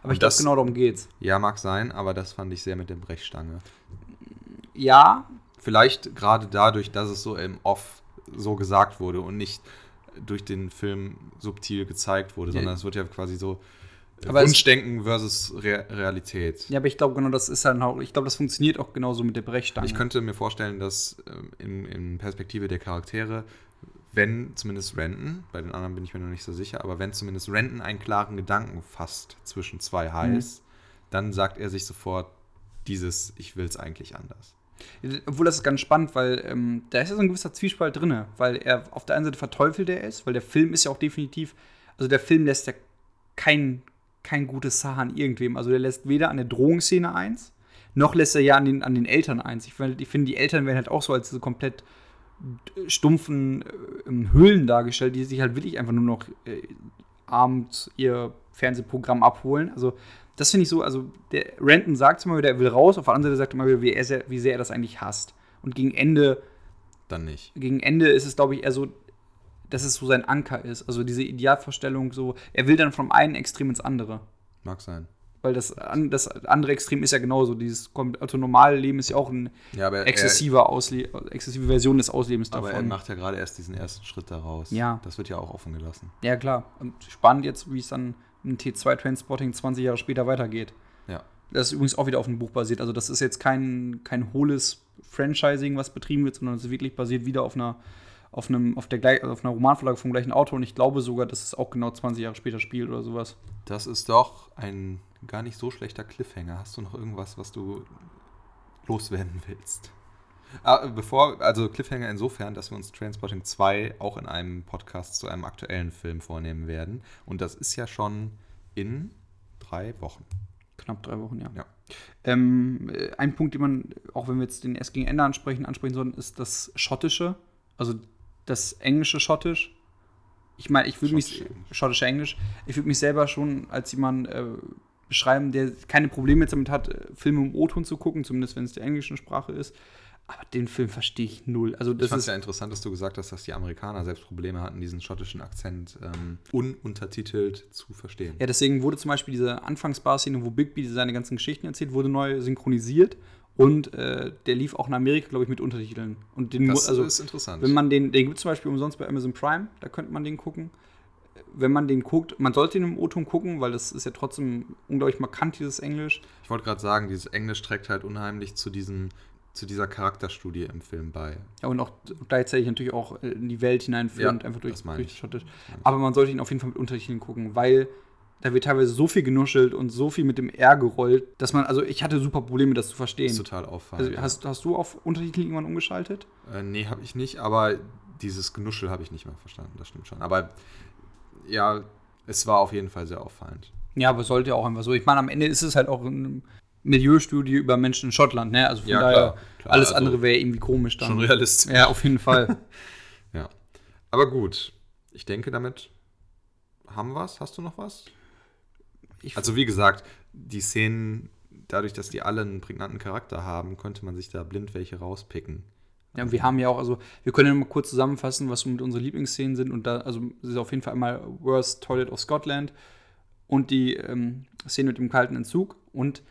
Aber Und ich glaube, genau darum geht's. Ja, mag sein, aber das fand ich sehr mit der Brechstange. Ja, Vielleicht gerade dadurch, dass es so im Off so gesagt wurde und nicht durch den Film subtil gezeigt wurde, Ja. sondern es wird ja quasi so äh, Aber Wunschdenken versus Re Realität. ja, aber ich glaube, genau das ist halt auch, ich glaube, das funktioniert auch genauso mit der Brechstange. Ich könnte mir vorstellen, dass ähm, in, in Perspektive der Charaktere, wenn zumindest Renton, bei den anderen bin ich mir noch nicht so sicher, aber wenn zumindest Renton einen klaren Gedanken fasst zwischen zwei Highs, Mhm. dann sagt er sich sofort dieses, ich will es eigentlich anders. Obwohl das ist ganz spannend, weil ähm, da ist ja so ein gewisser Zwiespalt drin, weil er auf der einen Seite verteufelt er ist, weil der Film ist ja auch definitiv, also der Film lässt ja kein, kein gutes an irgendwem. Also der lässt weder an der Drohungsszene eins, noch lässt er ja an den, an den Eltern eins. Ich, ich finde, die Eltern werden halt auch so als so komplett stumpfen äh, Hüllen dargestellt, die sich halt wirklich einfach nur noch äh, abends ihr Fernsehprogramm abholen. Also das finde ich so, also der Renton sagt immer wieder, er will raus, auf der anderen Seite sagt er immer wieder, wie, er sehr, wie sehr er das eigentlich hasst. Und gegen Ende, Dann nicht. gegen Ende ist es, glaube ich, eher so, dass es so sein Anker ist. Also diese Idealvorstellung, so, er will dann vom einen Extrem ins andere. Mag sein. Weil das, an, das andere Extrem ist ja genauso. Dieses kom- also Leben ist ja auch eine Ja, exzessive, exzessive Version des Auslebens er, aber er davon. macht ja gerade erst diesen ersten Schritt daraus. Ja. Das wird ja auch offen gelassen. Ja, klar. Und spannend jetzt, wie es dann im T2-Transporting 20 Jahre später weitergeht. Ja. Das ist übrigens auch wieder auf einem Buch basiert. Also, das ist jetzt kein, kein hohles Franchising, was betrieben wird, sondern es ist wirklich basiert wieder auf einer, auf einem, auf der also auf einer Romanvorlage vom gleichen Autor. Und ich glaube sogar, dass es auch genau 20 Jahre später spielt oder sowas. Das ist doch ein gar nicht so schlechter Cliffhanger. Hast du noch irgendwas, was du loswerden willst? Ah, bevor, also Cliffhanger insofern, dass wir uns Transporting 2 auch in einem Podcast zu einem aktuellen Film vornehmen werden. Und das ist ja schon in drei Wochen. Knapp drei Wochen, ja. Ja. Ähm, äh, ein Punkt, den man, auch wenn wir jetzt den erst gegen Ende ansprechen, ansprechen sollten, ist das Schottische. Also das englische Schottisch. Ich meine, ich würde mich. Schottische Englisch. Ich würde mich selber schon als jemand äh, beschreiben, der keine Probleme jetzt damit hat, äh, Filme im O-Ton zu gucken, zumindest wenn es der englischen Sprache ist. Aber den Film verstehe ich null. Also Ich das fand es ist ja interessant, dass du gesagt hast, dass die Amerikaner selbst Probleme hatten, diesen schottischen Akzent ähm, ununtertitelt zu verstehen. Ja, deswegen wurde zum Beispiel diese Anfangsbar-Szene, wo Bigby seine ganzen Geschichten erzählt, wurde neu synchronisiert und äh, der lief auch in Amerika, glaube ich, mit Untertiteln. Und den, das also, ist interessant. wenn man den, den gibt es zum Beispiel umsonst bei Amazon Prime, da könnte man den gucken. wenn man den guckt, man sollte ihn im O-Ton gucken, weil das ist ja trotzdem unglaublich markant, dieses Englisch. Ich wollte gerade sagen, dieses Englisch trägt halt unheimlich zu diesem zu dieser Charakterstudie im Film bei. Ja, und auch gleichzeitig natürlich auch in die Welt hineinführend, Ja, einfach durch, das meine durch ich. Schottisch. Das meine ich. Aber man sollte ihn auf jeden Fall mit Untertiteln gucken, weil da wird teilweise so viel genuschelt und so viel mit dem R gerollt, dass man, also ich hatte super Probleme, das zu ist verstehen. total auffallend. Also hast, hast du auf Untertitel irgendwann umgeschaltet? Äh, nee, habe ich nicht, aber dieses Genuschel habe ich nicht mehr verstanden, das stimmt schon. Aber ja, es war auf jeden Fall sehr auffallend. Ja, aber sollte ja auch einfach so. Ich meine, am Ende ist es halt auch eine Milieustudie über Menschen in Schottland, ne? Also von Ja, daher, klar, klar. alles Also andere wäre irgendwie komisch dann. Schon realistisch. Ja, auf jeden Fall. Ja. Aber gut, ich denke, damit haben wir es. Hast du noch was? Ich- also, wie gesagt, die Szenen, dadurch, dass die alle einen prägnanten Charakter haben, könnte man sich da blind welche rauspicken. Ja, und wir haben ja auch, also wir können ja mal kurz zusammenfassen, was so mit unsere Lieblingsszenen sind. Und da, also es ist auf jeden Fall einmal Worst Toilet of Scotland und die ähm, Szene mit dem kalten Entzug. Und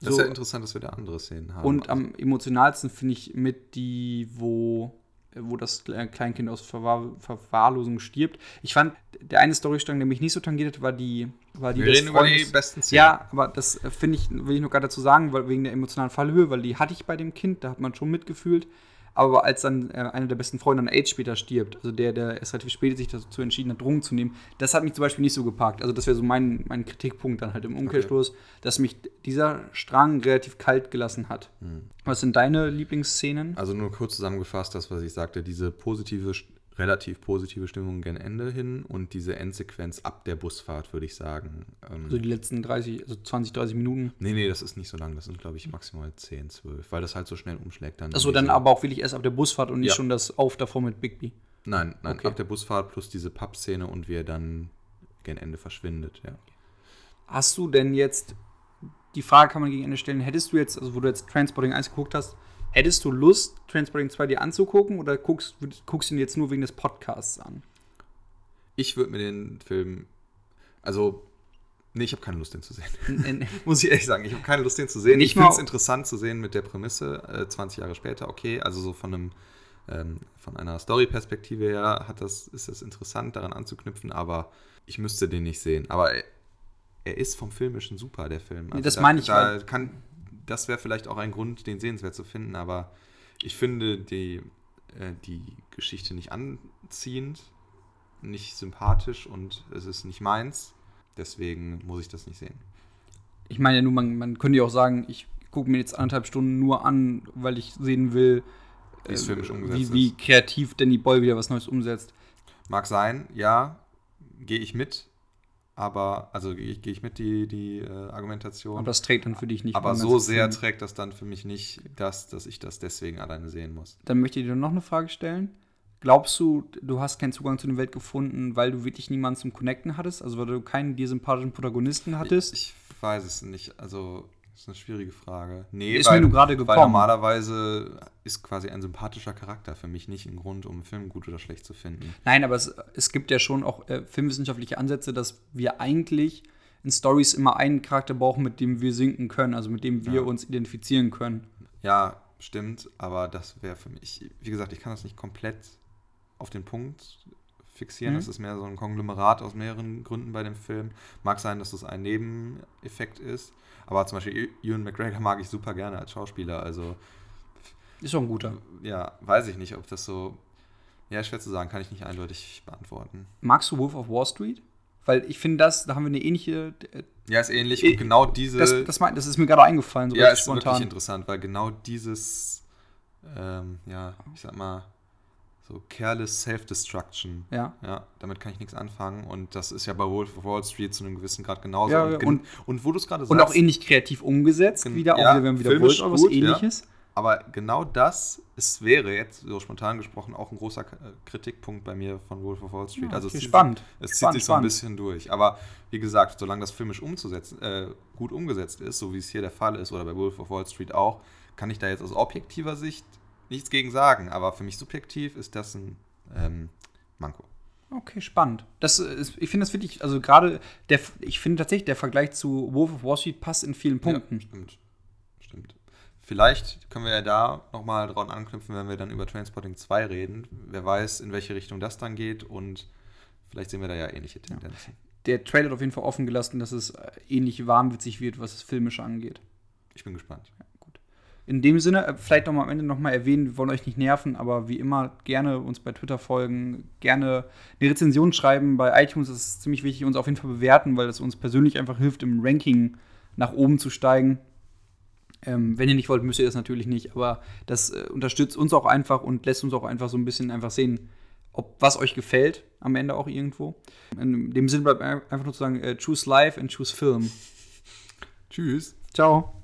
Das so, ist ja interessant, dass wir da andere Szenen haben. und am emotionalsten finde ich mit die, wo, wo das Kle- Kleinkind aus Verwahr Verwahrlosung stirbt. Ich fand, der eine Storystrang, der mich nicht so tangiert hat, war die, war die wir reden über die besten Szenen. Ja, aber das äh, finde ich, will ich noch gerade dazu sagen, weil wegen der emotionalen Fallhöhe, weil die hatte ich bei dem Kind, da hat man schon mitgefühlt. Aber als dann äh, einer der besten Freunde an AIDS später stirbt, also der, der erst relativ spät sich dazu entschieden hat, Drogen zu nehmen, das hat mich zum Beispiel nicht so gepackt. Also das wäre so mein, mein Kritikpunkt dann halt im Umkehrschluss, dass mich dieser Strang relativ kalt gelassen hat. Was sind deine Lieblingsszenen? Also nur kurz zusammengefasst, das, was ich sagte, diese positive, relativ positive Stimmung gen Ende hin und diese Endsequenz ab der Busfahrt, würde ich sagen. Ähm, Also die letzten 30, also 20, 30 Minuten. nee, nee, das ist nicht so lang, das sind, glaube ich, maximal 10, 12, weil das halt so schnell umschlägt dann. Achso, dann diese- aber auch wirklich erst ab der Busfahrt und nicht Ja. schon das Auf davor mit Bigby. Nein, nein, Okay. ab der Busfahrt plus diese Pappszene und wie er dann gen Ende verschwindet, ja. Hast du denn jetzt, die Frage kann man gegen Ende stellen, hättest du jetzt, also wo du jetzt Transporting 1 geguckt hast, hättest du Lust, Transporting 2 dir anzugucken oder guckst, guckst du ihn jetzt nur wegen des Podcasts an? Ich würde mir den Film, also, nee, ich habe keine Lust, den zu sehen. Muss ich ehrlich sagen, ich habe keine Lust, den zu sehen. Nicht ich finde es interessant zu sehen mit der Prämisse, äh, 20 Jahre später, okay, also so von einem ähm, von einer Story-Perspektive her hat das, ist es interessant, daran anzuknüpfen, aber ich müsste den nicht sehen. Aber er, ist vom Filmischen super, der Film. Also Nee, das da, meine ich, Da weil- kann, das wäre vielleicht auch ein Grund, den sehenswert zu finden, aber ich finde die, äh, die Geschichte nicht anziehend, nicht sympathisch und es ist nicht meins. Deswegen muss ich das nicht sehen. Ich meine ja nur, man, man könnte ja auch sagen, ich gucke mir jetzt anderthalb Stunden nur an, weil ich sehen will, äh, wie, wie kreativ Danny Boy wieder was Neues umsetzt. Mag sein, ja, gehe ich mit. Aber, also gehe ich, gehe ich mit die, die äh, Argumentation. Aber das trägt dann für dich nicht. Aber so sehr Film. trägt das dann für mich nicht das, dass ich das deswegen alleine sehen muss. Dann möchte ich dir noch eine Frage stellen. Glaubst du, du hast keinen Zugang zu der Welt gefunden, weil du wirklich niemanden zum Connecten hattest? Also weil du keinen dir sympathischen Protagonisten hattest? Ich, ich weiß es nicht. Also, das ist eine schwierige Frage. Nee, Ist mir nur gerade Weil gekommen. normalerweise ist quasi ein sympathischer Charakter für mich nicht ein Grund, um einen Film gut oder schlecht zu finden. Nein, aber es, es gibt ja schon auch äh, filmwissenschaftliche Ansätze, dass wir eigentlich in Stories immer einen Charakter brauchen, mit dem wir sinken können, also mit dem wir Ja. uns identifizieren können. Ja, stimmt, aber das wäre für mich, wie gesagt, ich kann das nicht komplett auf den Punkt fixieren. Mhm. Das ist mehr so ein Konglomerat aus mehreren Gründen bei dem Film. Mag sein, dass das ein Nebeneffekt ist, aber zum Beispiel Ewan McGregor mag ich super gerne als Schauspieler. Also, Ist doch ein guter. ja, weiß ich nicht, ob das so. Ja, schwer zu sagen, kann ich nicht eindeutig beantworten. Magst du Wolf of Wall Street? Weil ich finde, das, da haben wir eine ähnliche. äh, Ja, ist ähnlich. Ich- Und genau diese. Das, das, mein, das ist mir gerade eingefallen, so ja, ist wirklich spontan. interessant, weil genau dieses, ähm, ja, ich sag mal, so careless Self-Destruction, Ja. ja, damit kann ich nichts anfangen und das ist ja bei Wolf of Wall Street zu einem gewissen Grad genauso. Ja, und, und- und wo du es gerade sagst, Und auch ähnlich kreativ umgesetzt, Gen- wieder, auch ja, wieder, wenn wieder Volt oder was gut, ja. ähnliches. aber genau das, es wäre jetzt so spontan gesprochen auch ein großer äh, Kritikpunkt bei mir von Wolf of Wall Street. Ja, also es zieht, spannend. Es zieht Spannend, sich so ein bisschen durch. Aber wie gesagt, solange das filmisch umzusetzen, äh, gut umgesetzt ist, so wie es hier der Fall ist oder bei Wolf of Wall Street auch, kann ich da jetzt aus objektiver Sicht nichts gegen sagen. Aber für mich subjektiv ist das ein ähm, Manko. Okay, spannend. Das ist, ich finde das wirklich, also gerade, der, ich finde tatsächlich, der Vergleich zu Wolf of Wall Street passt in vielen Punkten. Ja, stimmt. Stimmt. Vielleicht können wir ja da nochmal dran anknüpfen, wenn wir dann über Transporting 2 reden. Wer weiß, in welche Richtung das dann geht und Vielleicht sehen wir da ja ähnliche Tendenzen. Der Trailer hat auf jeden Fall offen gelassen, dass es äh, ähnlich wahnwitzig wird, was das Filmische angeht. Ich bin gespannt. In dem Sinne, äh, vielleicht noch mal am Ende noch mal erwähnen, wir wollen euch nicht nerven, aber wie immer gerne uns bei Twitter folgen, gerne eine Rezension schreiben bei iTunes. Das ist ziemlich wichtig, uns auf jeden Fall bewerten, weil das uns persönlich einfach hilft, im Ranking nach oben zu steigen. Ähm, wenn ihr nicht wollt, müsst ihr das natürlich nicht, aber das äh, unterstützt uns auch einfach und lässt uns auch einfach so ein bisschen einfach sehen, ob was euch gefällt, am Ende auch irgendwo. In dem Sinne bleibt einfach nur zu sagen, äh, choose life and choose film. Tschüss. Ciao.